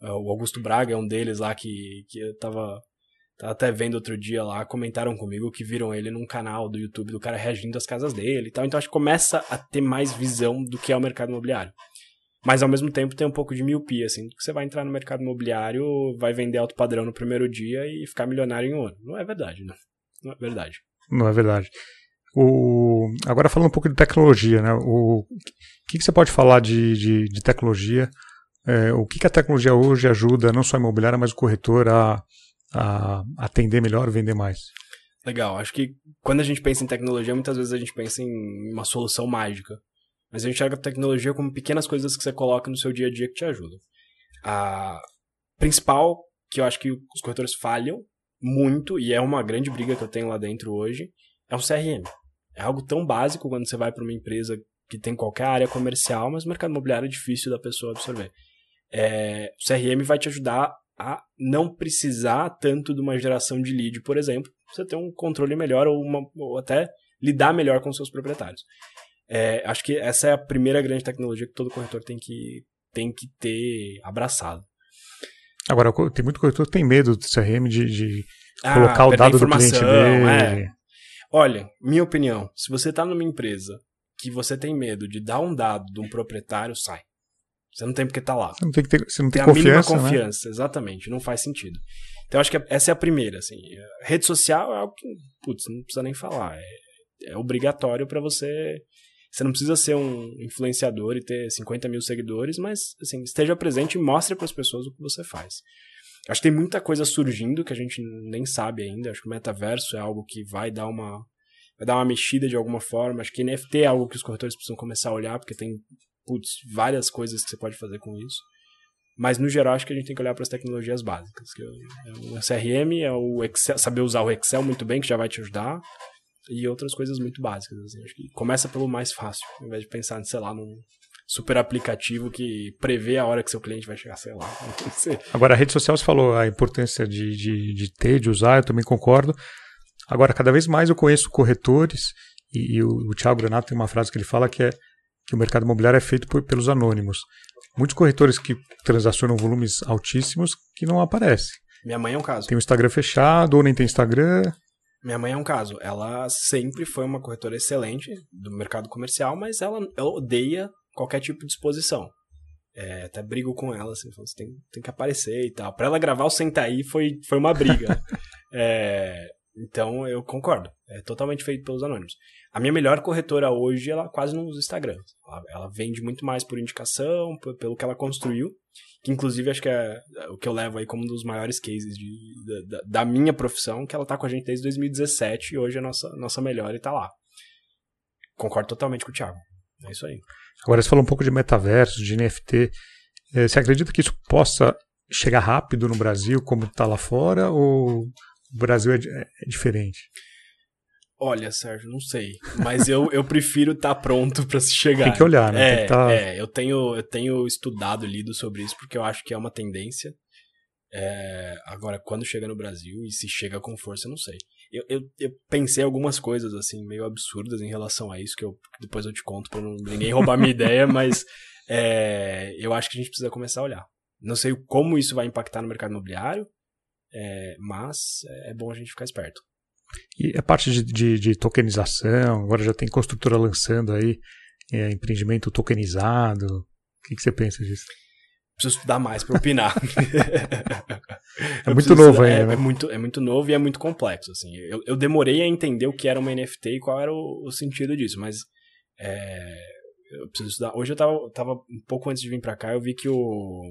Uh, O Augusto Braga é um deles lá que, que eu tava, tava até vendo outro dia lá, comentaram comigo que viram ele num canal do YouTube do cara reagindo às casas dele e tal. Então acho que começa a ter mais visão do que é o mercado imobiliário. Mas ao mesmo tempo tem um pouco de miopia, assim, que você vai entrar no mercado imobiliário, vai vender alto padrão no primeiro dia e ficar milionário em um ano. Não é verdade, né? Não é verdade. Não é verdade. O... Agora falando um pouco de tecnologia, né? O que, que você pode falar de, de, de tecnologia? É, o que, que a tecnologia hoje ajuda, não só a imobiliária, mas o corretor a, a atender melhor, vender mais? Legal, acho que quando a gente pensa em tecnologia, muitas vezes a gente pensa em uma solução mágica. Mas a gente enxerga a tecnologia como pequenas coisas que você coloca no seu dia a dia que te ajudam. A principal, que eu acho que os corretores falham muito, e é uma grande briga que eu tenho lá dentro hoje, é um CRM. É algo tão básico quando você vai para uma empresa que tem qualquer área comercial, mas o mercado imobiliário é difícil da pessoa absorver. É, o CRM vai te ajudar a não precisar tanto de uma geração de lead, por exemplo, você ter um controle melhor ou, uma- ou até lidar melhor com seus proprietários. É, acho que essa é a primeira grande tecnologia que todo corretor tem que, tem que ter abraçado. Agora, tem muito corretor que tem medo do CRM de, de Ah, colocar o dado do cliente dele. é. Olha, minha opinião, se você está numa empresa que você tem medo de dar um dado de um proprietário, sai. Você não tem porque estar lá. Você não tem, que ter, você não tem, Tem a mínima confiança, né? confiança, exatamente, não faz sentido. Então acho que essa é a primeira, assim. Rede social é algo que, putz, não precisa nem falar, é, é obrigatório para você. Você não precisa ser um influenciador e ter 50 mil seguidores, mas assim, esteja presente e mostre para as pessoas o que você faz. Acho que tem muita coisa surgindo que a gente nem sabe ainda. Acho que o metaverso é algo que vai dar uma vai dar uma mexida de alguma forma. Acho que NFT é algo que os corretores precisam começar a olhar, porque tem putz, várias coisas que você pode fazer com isso. Mas no geral acho que a gente tem que olhar para as tecnologias básicas, que é o CRM, é o Excel, saber usar o Excel muito bem, que já vai te ajudar, e outras coisas muito básicas. Assim. Acho que começa pelo mais fácil, ao invés de pensar, sei lá, num super aplicativo que prevê a hora que seu cliente vai chegar, sei lá. Agora, a rede social, você falou a importância de, de, de ter, de usar, eu também concordo. Agora, cada vez mais eu conheço corretores, e, e o, o Thiago Granato tem uma frase que ele fala que é que o mercado imobiliário é feito por- pelos anônimos. Muitos corretores que transacionam volumes altíssimos que não aparecem. Minha mãe é um caso. Tem o Instagram fechado, ou nem tem Instagram. Minha mãe é um caso. Ela sempre foi uma corretora excelente do mercado comercial, mas ela, ela odeia qualquer tipo de exposição. É, até brigo com ela, assim, você tem, tem que aparecer e tal. Pra ela gravar o Senta aí foi, foi uma briga. É, então eu concordo. É totalmente feito pelos anônimos. A minha melhor corretora hoje, ela quase não usa Instagram. Ela, ela vende muito mais por indicação, pelo que ela construiu. Que inclusive acho que é o que eu levo aí como um dos maiores cases de, da, da- da minha profissão, que ela tá com a gente desde 2017 e hoje é a nossa, nossa melhor e tá lá. Concordo totalmente com o Thiago. É isso aí. Agora, você falou um pouco de metaverso, de NFT. Eh, Você acredita que isso possa chegar rápido no Brasil, como está lá fora, ou o Brasil é, di- é diferente? Olha, Sérgio, não sei. Mas eu, eu prefiro estar pronto pra se chegar. Tem que olhar, né? É, Tem que tá- é, eu tenho, eu tenho estudado, lido sobre isso, porque eu acho que é uma tendência. É, agora, quando chega no Brasil e se chega com força, eu não sei. Eu, eu, eu pensei algumas coisas, assim, meio absurdas em relação a isso, que eu, depois eu te conto pra não, ninguém roubar minha ideia, mas é, eu acho que a gente precisa começar a olhar. Não sei como isso vai impactar no mercado imobiliário, é, mas é bom a gente ficar esperto. E a parte de, de- de tokenização, agora já tem construtora lançando aí é, empreendimento tokenizado. O que, que você pensa disso? Preciso estudar mais para opinar. É muito preciso novo ainda, é, né? é muito, é muito novo e é muito complexo. Assim. Eu, eu demorei a entender o que era uma NFT e qual era o, o sentido disso, mas é, eu preciso estudar. Hoje eu tava, tava um pouco antes de vir para cá, eu vi que o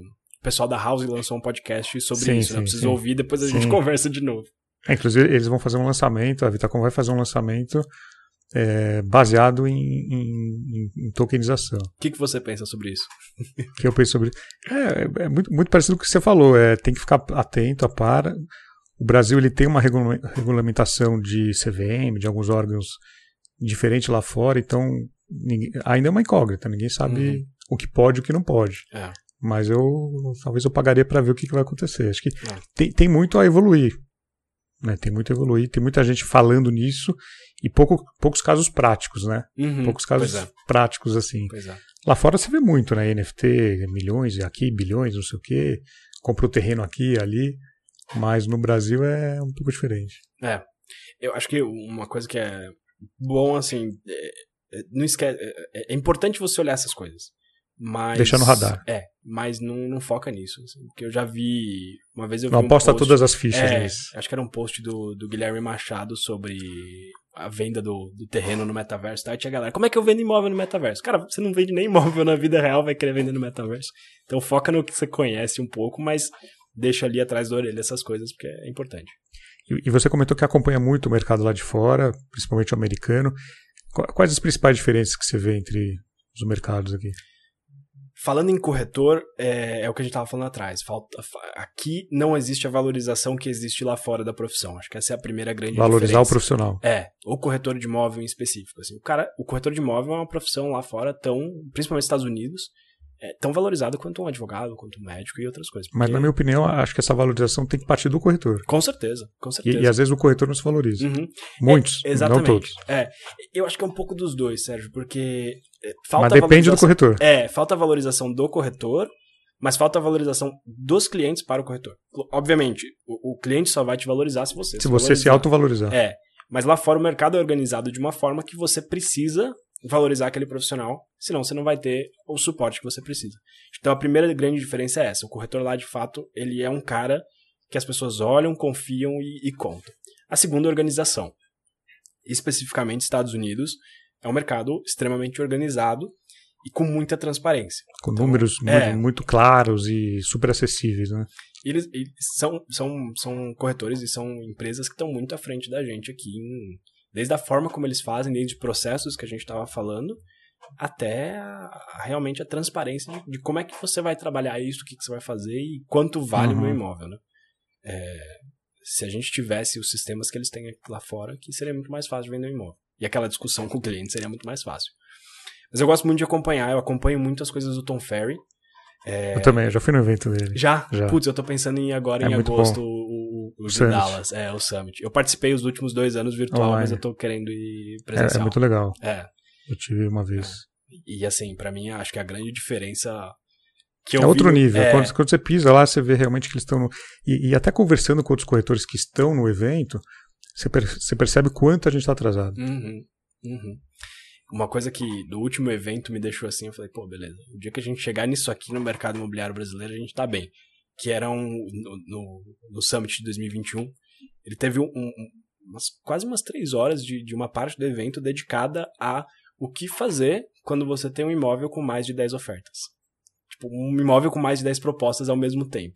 pessoal da House lançou um podcast sobre Sim, isso. né? sim, Eu preciso sim. ouvir, depois a gente conversa de novo. É, inclusive, eles vão fazer um lançamento, a Vitacom vai fazer um lançamento é, baseado em, em, em, tokenização. O que, que você pensa sobre isso? O que eu penso sobre é, é muito, muito parecido com o que você falou. É, tem que ficar atento, a para. O Brasil ele tem uma regulamentação de CVM, de alguns órgãos diferente lá fora, então ninguém, ainda é uma incógnita. Ninguém sabe uhum. o que pode e o que não pode. É. Mas eu talvez eu pagaria para ver o que, que vai acontecer. Acho que é. tem, tem muito a evoluir. Né? Tem muito a evoluir, tem muita gente falando nisso e pouco, poucos casos práticos, né? Uhum, poucos casos é. práticos assim. É. Lá fora você vê muito, né? NFT, milhões aqui, bilhões, não sei o quê. Compra o terreno aqui, ali. Mas no Brasil é um pouco diferente. É. Eu acho que uma coisa que é bom, assim. É, é não esquece, é, é importante você olhar essas coisas. Mas, Deixar no radar. É, mas não, não foca nisso. Assim, porque eu já vi. Uma vez eu vi. Não um aposta post, todas as fichas é, nisso. Acho que era um post do, do Guilherme Machado sobre a venda do, do terreno no metaverso. Tá? E tinha galera, como é que eu vendo imóvel no metaverso? Cara, você não vende nem imóvel na vida real, vai querer vender no metaverso. Então foca no que você conhece um pouco, mas deixa ali atrás da orelha essas coisas, porque é importante. E, e você comentou que acompanha muito o mercado lá de fora, principalmente o americano. Quais as principais diferenças que você vê entre os mercados aqui? Falando em corretor, é, é o que a gente estava falando atrás. Falta, aqui não existe a valorização que existe lá fora da profissão. Acho que essa é a primeira grande Valorizar diferença. o profissional. É, o corretor de imóvel em específico. Assim, o, cara, o corretor de imóvel é uma profissão lá fora tão, principalmente nos Estados Unidos, é tão valorizada quanto um advogado, quanto um médico e outras coisas. Porque... Mas, na minha opinião, acho que essa valorização tem que partir do corretor. Com certeza, com certeza. E, e às vezes o corretor não se valoriza. Uhum. Muitos, é, exatamente. não todos. É, eu acho que é um pouco dos dois, Sérgio, porque falta mas depende do corretor. É, falta valorização do corretor, mas falta valorização dos clientes para o corretor. Obviamente, o, o cliente só vai te valorizar se você se, se você se autovalorizar. É, mas lá fora o mercado é organizado de uma forma que você precisa valorizar aquele profissional, senão você não vai ter o suporte que você precisa. Então a primeira grande diferença é essa. O corretor lá, de fato, ele é um cara que as pessoas olham, confiam e, e contam. A segunda, organização. Especificamente, Estados Unidos é um mercado extremamente organizado e com muita transparência. Com então, números é, muito, muito, claros e super acessíveis, né? Eles, eles, são, são, são corretores e são empresas que estão muito à frente da gente aqui em, Desde a forma como eles fazem, desde processos que a gente estava falando, até a, realmente a transparência de, de, como é que você vai trabalhar isso, o que, que você vai fazer e quanto vale uhum. o meu uhum. imóvel, né? É, se a gente tivesse os sistemas que eles têm lá fora, que seria muito mais fácil vender um imóvel. E aquela discussão com o cliente seria muito mais fácil. Mas eu gosto muito de acompanhar, eu acompanho muito as coisas do Tom Ferry. É... Eu também, eu já fui no evento dele. Já? já. Putz, eu tô pensando em agora, é em agosto, o, o, o de Dallas. É, o Summit. Eu participei os últimos dois anos virtual, Online. mas eu tô querendo ir presencial. É, é muito legal. É. Eu tive uma vez. É. E assim, para mim, acho que a grande diferença que eu é outro vi, nível. É... Quando, quando, você pisa lá, você vê realmente que eles estão no. E, e, até conversando com outros corretores que estão no evento, você, per, você percebe quanto a gente está atrasado. Uhum, uhum. Uma coisa que do último evento me deixou assim, eu falei, pô, beleza. O dia que a gente chegar nisso aqui no mercado imobiliário brasileiro, a gente tá bem. Que era um, no, no, no Summit de 2021, ele teve um, um, umas, quase umas três horas de, de uma parte do evento dedicada a o que fazer quando você tem um imóvel com mais de 10 ofertas. Tipo, um imóvel com mais de 10 propostas ao mesmo tempo.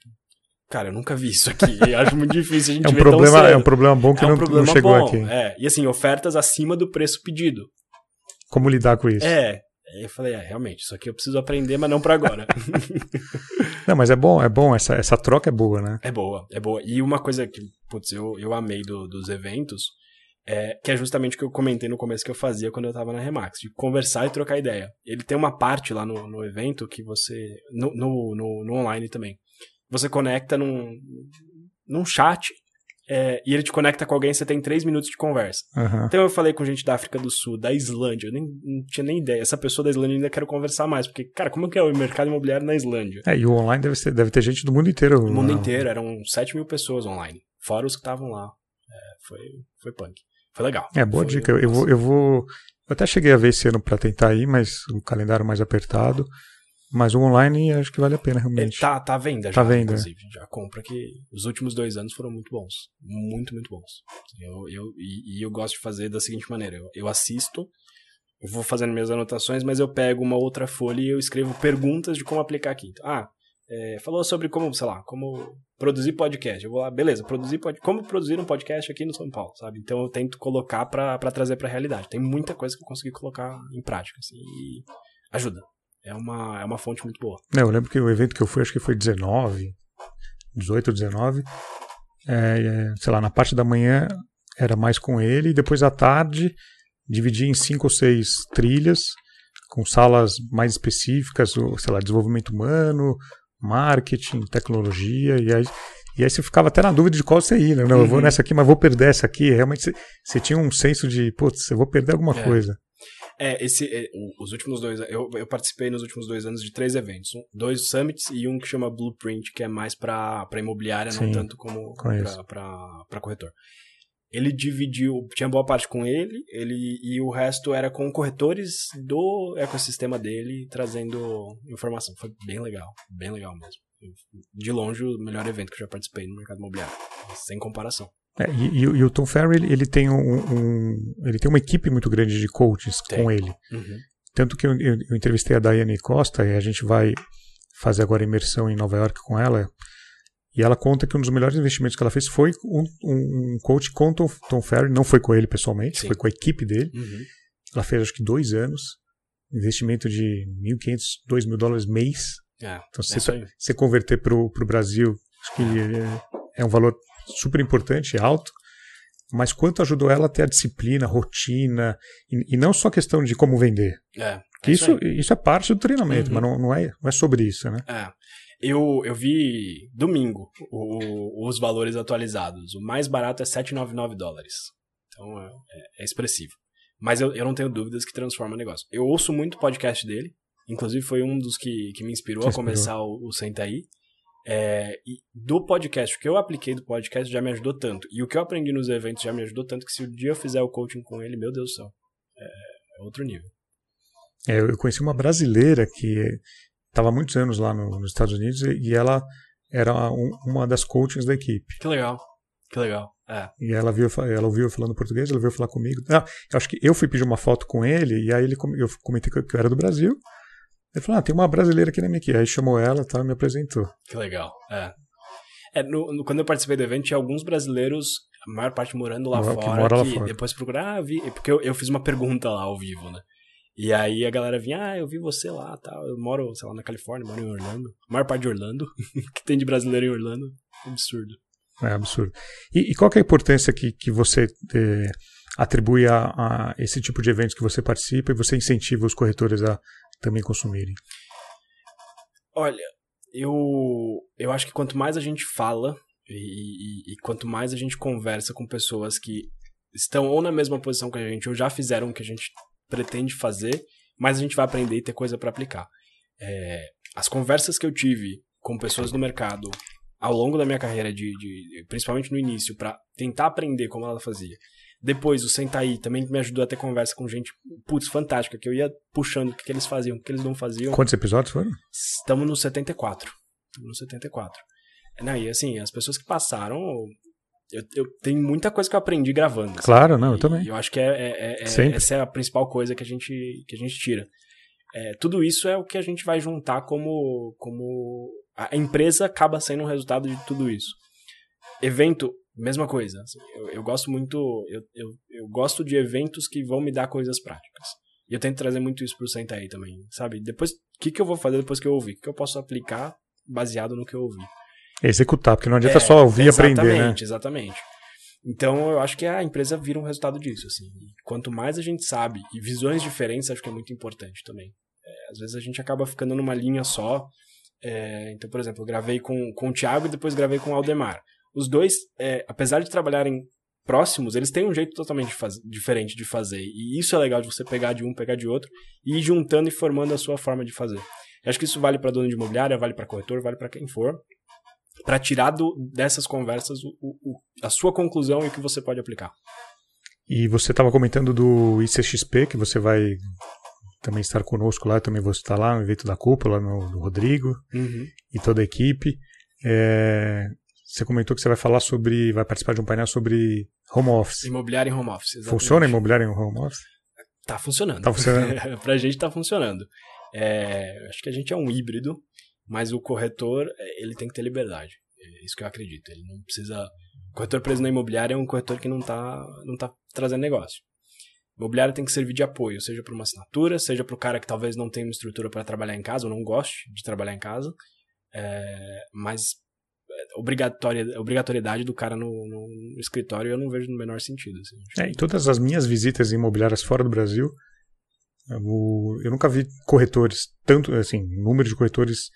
Cara, eu nunca vi isso aqui. Eu acho muito difícil a gente é um ver problema, tão cedo. É um problema bom que é um não, problema não chegou bom, aqui. É. E assim, ofertas acima do preço pedido. Como lidar com isso? É. Aí eu falei, é, realmente, isso aqui eu preciso aprender, mas não para agora. não, mas é bom, é bom, essa, essa troca é boa, né? É boa, é boa. E uma coisa que, putz, eu, eu amei do, dos eventos, é, que é justamente o que eu comentei no começo que eu fazia quando eu tava na Remax, de conversar e trocar ideia. Ele tem uma parte lá no, no evento que você. No, no, no, no online também. Você conecta num, num chat é, e ele te conecta com alguém, você tem três minutos de conversa. Uhum. Então eu falei com gente da África do Sul, da Islândia, eu nem, não tinha nem ideia. Essa pessoa da Islândia eu ainda quero conversar mais, porque, cara, como é que é o mercado imobiliário na Islândia? É, e o online deve, ser, deve ter gente do mundo inteiro. Do mundo inteiro, eram 7 mil pessoas online, fora os que estavam lá. É, foi, foi punk. Foi legal. É, boa foi, dica. Eu vou, eu vou. Eu até cheguei a ver esse ano para tentar ir, mas o calendário mais apertado. Mas o online acho que vale a pena realmente. Ele tá, tá à venda tá já, venda. inclusive. Já compra que os últimos dois anos foram muito bons. Muito, muito bons. Eu, eu, e, e eu gosto de fazer da seguinte maneira. Eu, eu assisto, eu vou fazendo minhas anotações, mas eu pego uma outra folha e eu escrevo perguntas de como aplicar aqui. Então, ah, é, falou sobre como, sei lá, como produzir podcast. Eu vou lá, beleza, produzir pod... como produzir um podcast aqui no São Paulo, sabe? Então eu tento colocar para trazer para a realidade. Tem muita coisa que eu consegui colocar em prática, assim, e ajuda. É uma, é uma fonte muito boa. Não, eu lembro que o evento que eu fui, acho que foi 19, 18 ou 19. É, sei lá, na parte da manhã era mais com ele, e depois à tarde dividia em cinco ou seis trilhas, com salas mais específicas, sei lá, desenvolvimento humano, marketing, tecnologia, e aí, e aí você ficava até na dúvida de qual você ia, né? Não, uhum. eu vou uhum. nessa aqui, mas vou perder essa aqui. Realmente você, você tinha um senso de, putz, eu vou perder alguma é. coisa. É, esse, é, os últimos dois, eu, eu participei nos últimos dois anos de três eventos, um, dois summits e um que chama Blueprint, que é mais para imobiliária, Sim, não tanto como para corretor ele dividiu, tinha boa parte com ele, ele e o resto era com corretores do ecossistema dele trazendo informação. Foi bem legal, bem legal mesmo. De longe o melhor evento que eu já participei no mercado imobiliário, sem comparação. É, e, e, o Tom Ferry ele, ele tem um, um, ele tem uma equipe muito grande de coaches tem. com ele. Uhum. Tanto que eu, eu, eu entrevistei a Daiane Costa e a gente vai fazer agora imersão em Nova York com ela e ela conta que um dos melhores investimentos que ela fez foi um, um coach com Tom, Tom Ferry, não foi com ele pessoalmente, Sim. foi com a equipe dele. Uhum. Ela fez acho que dois anos, investimento de 1.500, 2 mil dólares mês. É, então, se é você, você converter para o Brasil, acho que é, é um valor super importante, alto mas quanto ajudou ela a ter a disciplina, a rotina, e, e não só a questão de como vender. É, que isso, isso é parte do treinamento, uhum. mas não, não, é, não é sobre isso, né? É. Eu, eu vi domingo o, os valores atualizados. O mais barato é 7,99 dólares. Então é, é, é expressivo. Mas eu, eu não tenho dúvidas que transforma o negócio. Eu ouço muito o podcast dele. Inclusive foi um dos que, que me inspirou a começar o, o Senta Aí. É, do podcast, o que eu apliquei do podcast já me ajudou tanto. E o que eu aprendi nos eventos já me ajudou tanto que se o dia eu fizer o coaching com ele, meu Deus do céu, é, é outro nível. É, eu conheci uma brasileira que estava muitos anos lá no, nos Estados Unidos e, e ela era um, uma das coaches da equipe. Que legal, que legal. É. E ela viu, ela ouviu eu falando português, ela veio falar comigo. Ah, eu acho que eu fui pedir uma foto com ele e aí ele, eu comentei que eu era do Brasil. Ele falou: Ah, tem uma brasileira aqui na minha equipe. Aí chamou ela tá, e me apresentou. Que legal. É. é no, no, quando eu participei do evento, tinha alguns brasileiros, a maior parte morando lá fora, que, mora lá fora. depois procurar, ah, vi, porque eu, eu fiz uma pergunta lá ao vivo, né? E aí a galera vinha, ah, eu vi você lá, tal. Eu moro, sei lá, na Califórnia, moro em Orlando. A maior parte de Orlando, que tem de brasileiro em Orlando, absurdo. É absurdo. E, e qual é a importância que, que você é, atribui a, a, esse tipo de eventos que você participa e você incentiva os corretores a também consumirem? Olha, eu, eu acho que quanto mais a gente fala e, e, e quanto mais a gente conversa com pessoas que estão ou na mesma posição que a gente ou já fizeram o que a gente pretende fazer, mais a gente vai aprender e ter coisa para aplicar. É, as conversas que eu tive com pessoas do mercado ao longo da minha carreira, de, de principalmente no início, para tentar aprender como ela fazia. Depois, o Sentaí também me ajudou a ter conversa com gente, putz, fantástica, que eu ia puxando o que, que eles faziam, o que eles não faziam. Quantos episódios foram? Estamos no 74. Estamos no 74. Não, e assim, as pessoas que passaram, eu, eu tenho muita coisa que eu aprendi gravando. Assim, claro, não, eu também. eu acho que é, é, é, é essa é a principal coisa que a gente, que a gente tira. É, tudo isso é o que a gente vai juntar como, como a empresa acaba sendo um resultado de tudo isso. Evento, mesma coisa. Assim, eu, eu, gosto muito, eu, eu, eu, gosto de eventos que vão me dar coisas práticas. E eu tento trazer muito isso pro Senta aí também, sabe? Depois, o que, que eu vou fazer depois que eu ouvir? O que eu posso aplicar baseado no que eu ouvi? Executar, porque não adianta é, só ouvir e aprender, né? Exatamente, exatamente. Então, eu acho que a empresa vira um resultado disso, assim. quanto mais a gente sabe, e visões diferentes, acho que é muito importante também. É, às vezes a gente acaba ficando numa linha só. É, então, por exemplo, eu gravei com, com o Thiago e depois gravei com o Aldemar. Os dois, é, apesar de trabalharem próximos, eles têm um jeito totalmente faz, diferente de fazer. E isso é legal de você pegar de um, pegar de outro, e ir juntando e formando a sua forma de fazer. Eu acho que isso vale para dono de imobiliária, vale para corretor, vale para quem for para tirar do, dessas conversas o, o, a sua conclusão e o que você pode aplicar. E você estava comentando do ICXP, que você vai também estar conosco lá, eu também vou estar lá no evento da cúpula, no, no Rodrigo uhum. e toda a equipe. É, você comentou que você vai falar sobre, vai participar de um painel sobre home office. Imobiliário em home office. Exatamente. Funciona imobiliário em home office? Tá funcionando. Tá funcionando. pra gente tá funcionando. É, acho que a gente é um híbrido Mas o corretor, é, ele tem que ter liberdade. É isso que eu acredito. Ele não precisa. O corretor preso na imobiliária é um corretor que não está não tá trazendo negócio. O imobiliário tem que servir de apoio, seja para uma assinatura, seja para o cara que talvez não tenha uma estrutura para trabalhar em casa ou não goste de trabalhar em casa. É, mas obrigatoriedade do cara no, no, escritório eu não vejo no menor sentido. Assim. É, em todas as minhas visitas imobiliárias fora do Brasil, eu nunca vi corretores, tanto assim, número de corretores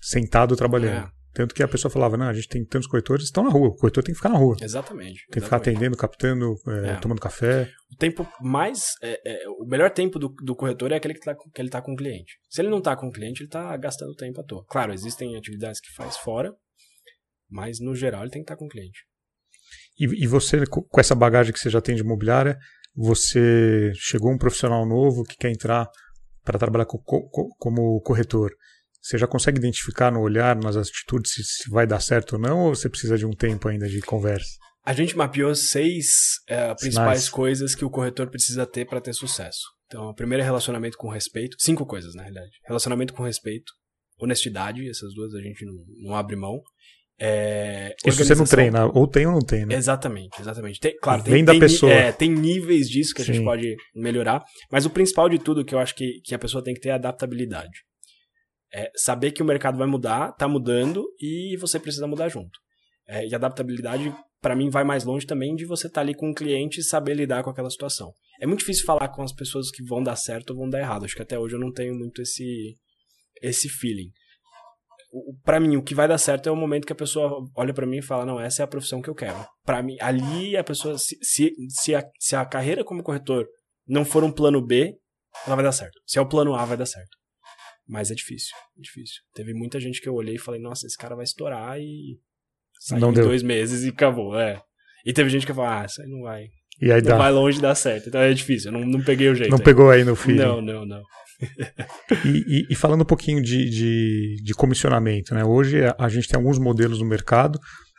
sentado trabalhando. É. Tanto que a pessoa falava, não, a gente tem tantos corretores, estão na rua, o corretor tem que ficar na rua. Exatamente. Tem que ficar atendendo, captando, é, é. tomando café. O tempo mais. É, é, o melhor tempo do, do corretor é aquele que, tá, que ele está com o cliente. Se ele não está com o cliente, ele está gastando tempo à toa. Claro, existem atividades que faz fora, mas, no geral, ele tem que estar com o cliente. E, e você, com essa bagagem que você já tem de imobiliária, você chegou um profissional novo que quer entrar para trabalhar co co como corretor. Você já consegue identificar no olhar, nas atitudes, se, se, vai dar certo ou não, ou você precisa de um tempo ainda de conversa? A gente mapeou seis é, principais coisas que o corretor precisa ter para ter sucesso. Então, a primeira é relacionamento com respeito. Cinco coisas, na realidade. Relacionamento com respeito, honestidade, essas duas a gente não, não abre mão. É, Isso você não treina, ou tem ou não tem, né? Exatamente, exatamente. Tem, claro, tem, Vem da tem, pessoa. É, tem níveis disso que a Sim. gente pode melhorar, mas o principal de tudo que eu acho que, que a pessoa tem que ter é adaptabilidade. É saber que o mercado vai mudar, tá mudando e você precisa mudar junto. É, e adaptabilidade, para mim, vai mais longe também de você estar tá ali com o um cliente e saber lidar com aquela situação. É muito difícil falar com as pessoas que vão dar certo ou vão dar errado. Acho que até hoje eu não tenho muito esse, esse feeling para mim, o que vai dar certo é o momento que a pessoa olha para mim e fala: Não, essa é a profissão que eu quero. Para mim, ali a pessoa, se, se, se, a, se a carreira como corretor não for um plano B, ela vai dar certo. Se é o plano A, vai dar certo. Mas é difícil, é difícil. Teve muita gente que eu olhei e falei: Nossa, esse cara vai estourar e. Saiu não em deu. dois meses e acabou, é. E teve gente que falou: Ah, isso aí não vai. E aí não dá. vai longe dar certo. Então é difícil, eu não, não peguei o jeito. Não aí. pegou aí no fim. Não, não, não. e, e, e, falando um pouquinho de, de, de, comissionamento, né? Hoje a gente tem alguns modelos no mercado.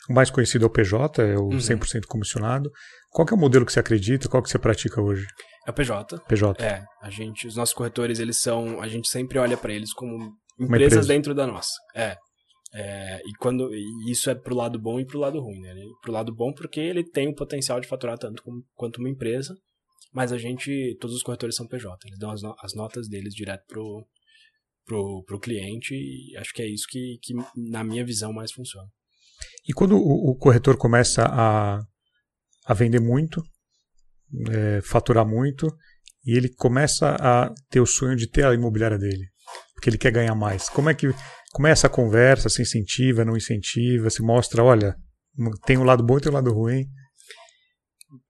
O mais conhecido é o PJ, é o uhum. 100% comissionado. Qual é o modelo que você acredita? Qual que você pratica hoje? É o PJ. PJ. É, a gente, os nossos corretores, eles são, a gente sempre olha para eles como empresas empresa. dentro da nossa. É. É, e quando e isso é pro lado bom e pro lado ruim, né? Pro lado bom porque ele tem o potencial de faturar tanto como, quanto uma empresa, mas a gente, todos os corretores são PJ, eles dão as, no, as notas deles direto pro, pro, pro cliente e acho que é isso que, que na minha visão mais funciona. E quando o, o corretor começa a, a vender muito, é, faturar muito, e ele começa a ter o sonho de ter a imobiliária dele, porque ele quer ganhar mais, como é que como é essa conversa? Se incentiva, não incentiva? Se mostra, olha, tem um lado bom e tem um lado ruim?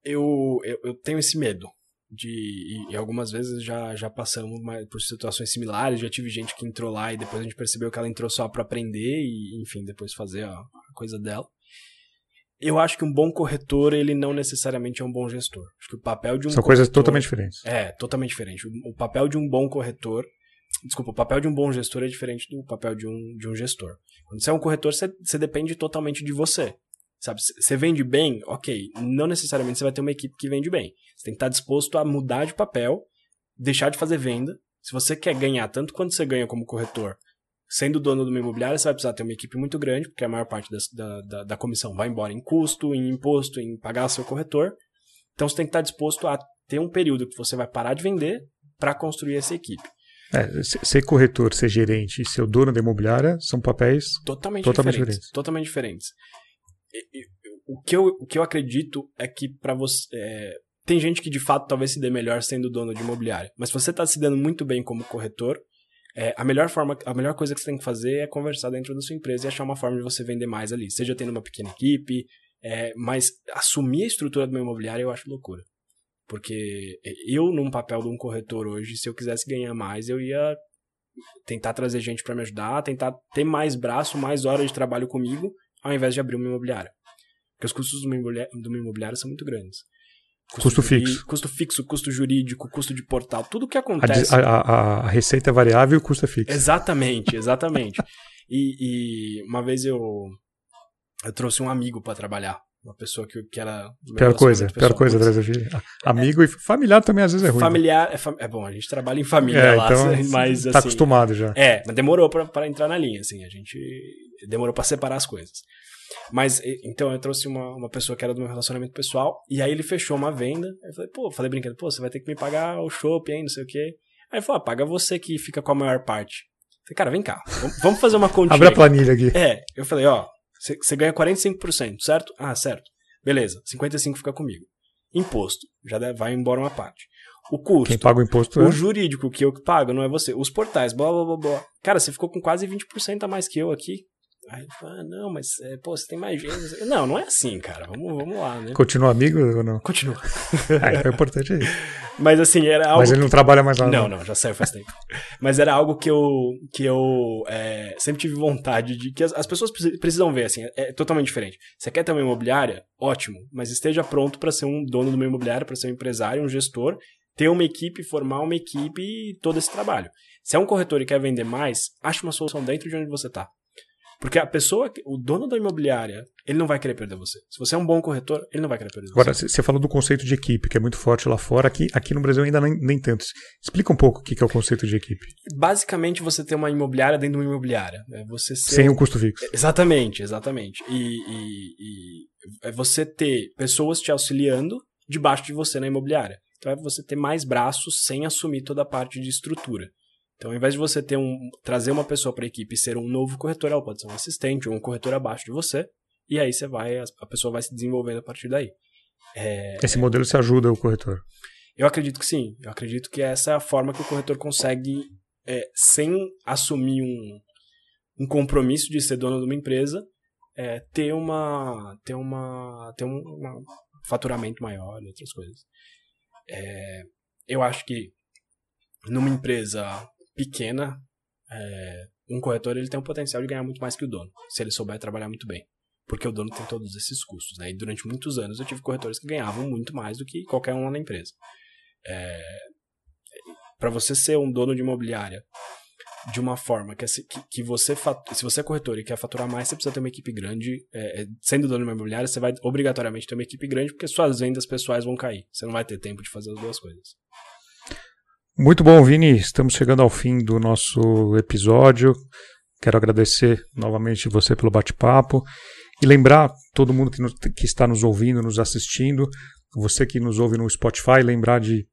Eu, eu, eu tenho esse medo de e, algumas vezes já já passamos por situações similares já tive gente que entrou lá e depois a gente percebeu que ela entrou só para aprender e enfim depois fazer a, a, coisa dela. Eu acho que um bom corretor ele não necessariamente é um bom gestor. Acho que o papel de um são corretor, coisas totalmente diferentes. É totalmente diferente. O, o, papel de um bom corretor desculpa o papel de um bom gestor é diferente do papel de um de um gestor. Quando você é um corretor você, você depende totalmente de você Sabe, você vende bem, ok. Não necessariamente você vai ter uma equipe que vende bem. Você tem que estar disposto a mudar de papel, deixar de fazer venda. Se você quer ganhar tanto quanto você ganha como corretor, sendo dono de uma imobiliária, você vai precisar ter uma equipe muito grande, porque a maior parte da, da, da comissão vai embora em custo, em imposto, em pagar seu corretor. Então você tem que estar disposto a ter um período que você vai parar de vender para construir essa equipe. É, ser corretor, ser gerente e ser o dono da imobiliária são papéis totalmente, totalmente diferentes, diferentes. Totalmente diferentes o que eu, o que eu acredito é que para você. É, tem gente que de fato talvez se dê melhor sendo dono de imobiliária. Mas se você está se dando muito bem como corretor, é, a melhor forma, a melhor coisa que você tem que fazer é conversar dentro da sua empresa e achar uma forma de você vender mais ali. Seja tendo uma pequena equipe, é, mas assumir a estrutura do meu imobiliário eu acho loucura. Porque eu, num papel de um corretor hoje, se eu quisesse ganhar mais, eu ia tentar trazer gente para me ajudar, tentar ter mais braço, mais horas de trabalho comigo ao invés de abrir uma imobiliária. Porque os custos de uma imobiliária, de uma imobiliária são muito grandes. Custo, custo fixo. Custo fixo, custo jurídico, custo de portal, tudo que acontece. A, a, a receita é variável e o custo é fixo. Exatamente, exatamente. e, e, uma vez eu, eu trouxe um amigo para trabalhar Uma pessoa que, que era. Pior coisa, pior coisa trazer filho. Amigo e familiar também às vezes é ruim. Né? Familiar, é, fam... é, bom, a gente trabalha em família é, lá, então, mas. Tá assim, acostumado já. É, mas demorou pra, pra entrar na linha, assim. A gente demorou pra separar as coisas. Mas, então, eu trouxe uma, uma pessoa que era do meu relacionamento pessoal, e aí ele fechou uma venda. Eu falei, pô, falei brincando, pô, você vai ter que me pagar o shopping aí, não sei o quê. Aí ele falou, ah, paga você que fica com a maior parte. Eu falei, cara, vem cá, vamos fazer uma continha. Abre a planilha aqui. É, eu falei, ó, você ganha 45%, certo? Ah, certo. Beleza, 55% fica comigo. Imposto, já vai embora uma parte. O custo. Quem paga o imposto o é? jurídico que eu pago, não é você. Os portais, blá blá blá blá. Cara, você ficou com quase 20% a mais que eu aqui. Aí ah, não, mas, é, pô, você tem mais gente. Não, não é assim, cara. Vamos, vamos lá, né? Continua amigo ou não? Continua. ah, então é importante aí. Mas assim, era algo. Mas ele não que... trabalha mais lá. Não, não, não, já saiu faz tempo. mas era algo que eu, que eu é, sempre tive vontade de. Que as, as, pessoas precisam ver, assim, é, totalmente diferente. Você quer ter uma imobiliária? Ótimo. Mas esteja pronto para ser um dono de uma imobiliária, para ser um empresário, um gestor, ter uma equipe, formar uma equipe e todo esse trabalho. Se é um corretor e quer vender mais, ache uma solução dentro de onde você está. Porque a pessoa, o dono da imobiliária, ele não vai querer perder você. Se você é um bom corretor, ele não vai querer perder Agora, você. Agora, você falou do conceito de equipe, que é muito forte lá fora. Aqui, aqui no Brasil ainda nem, nem tanto. Explica um pouco o que é o conceito de equipe. Basicamente, você ter uma imobiliária dentro de uma imobiliária. É você ser... Sem um custo fixo. Exatamente, exatamente. E, e, e é você ter pessoas te auxiliando debaixo de você na imobiliária. Então é você ter mais braços sem assumir toda a parte de estrutura. Então, ao invés de você ter um, trazer uma pessoa para a equipe e ser um novo corretor, ela pode ser um assistente ou um corretor abaixo de você. E aí você vai, a pessoa vai se desenvolvendo a partir daí. É, Esse modelo se ajuda o corretor? Eu acredito que sim. Eu acredito que essa é a forma que o corretor consegue, é, sem assumir um, um compromisso de ser dono de uma empresa, é, ter uma ter uma ter um uma faturamento maior e outras coisas. É, eu acho que numa empresa pequena, é, um corretor ele tem o potencial de ganhar muito mais que o dono, se ele souber trabalhar muito bem. Porque o dono tem todos esses custos. Né? E durante muitos anos eu tive corretores que ganhavam muito mais do que qualquer um lá na empresa. É, Para você ser um dono de imobiliária de uma forma que, que, que você se você é corretor e quer faturar mais, você precisa ter uma equipe grande. É, é, sendo dono de uma imobiliária, você vai obrigatoriamente ter uma equipe grande porque suas vendas pessoais vão cair. Você não vai ter tempo de fazer as duas coisas. Muito bom, Vini. Estamos chegando ao fim do nosso episódio. Quero agradecer novamente você pelo bate-papo e lembrar todo mundo que, nos, que, está nos ouvindo, nos assistindo, você que nos ouve no Spotify, lembrar de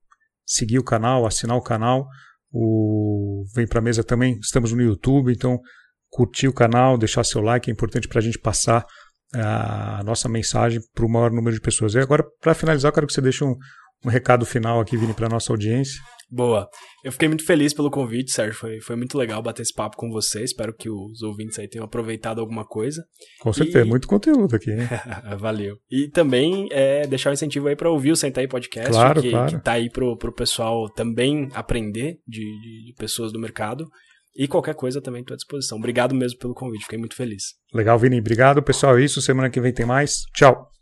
seguir o canal, assinar o canal. O Vem Pra Mesa também, estamos no YouTube, então curtir o canal, deixar seu like, é importante para a gente passar a nossa mensagem para o maior número de pessoas. E agora, para finalizar, eu quero que você deixe um, um recado final aqui, Vini, para a nossa audiência. Boa. Eu fiquei muito feliz pelo convite, Sérgio. Foi, foi muito legal bater esse papo com você. Espero que os ouvintes aí tenham aproveitado alguma coisa. Com certeza, e... muito conteúdo aqui. Valeu. E também é, deixar o um incentivo aí para ouvir o Sentai Podcast, claro, que, claro. que tá aí pro, pro pessoal também aprender de, de, de pessoas do mercado. E qualquer coisa também estou à disposição. Obrigado mesmo pelo convite, fiquei muito feliz. Legal, Vini. Obrigado, pessoal. É isso. Semana que vem tem mais. Tchau.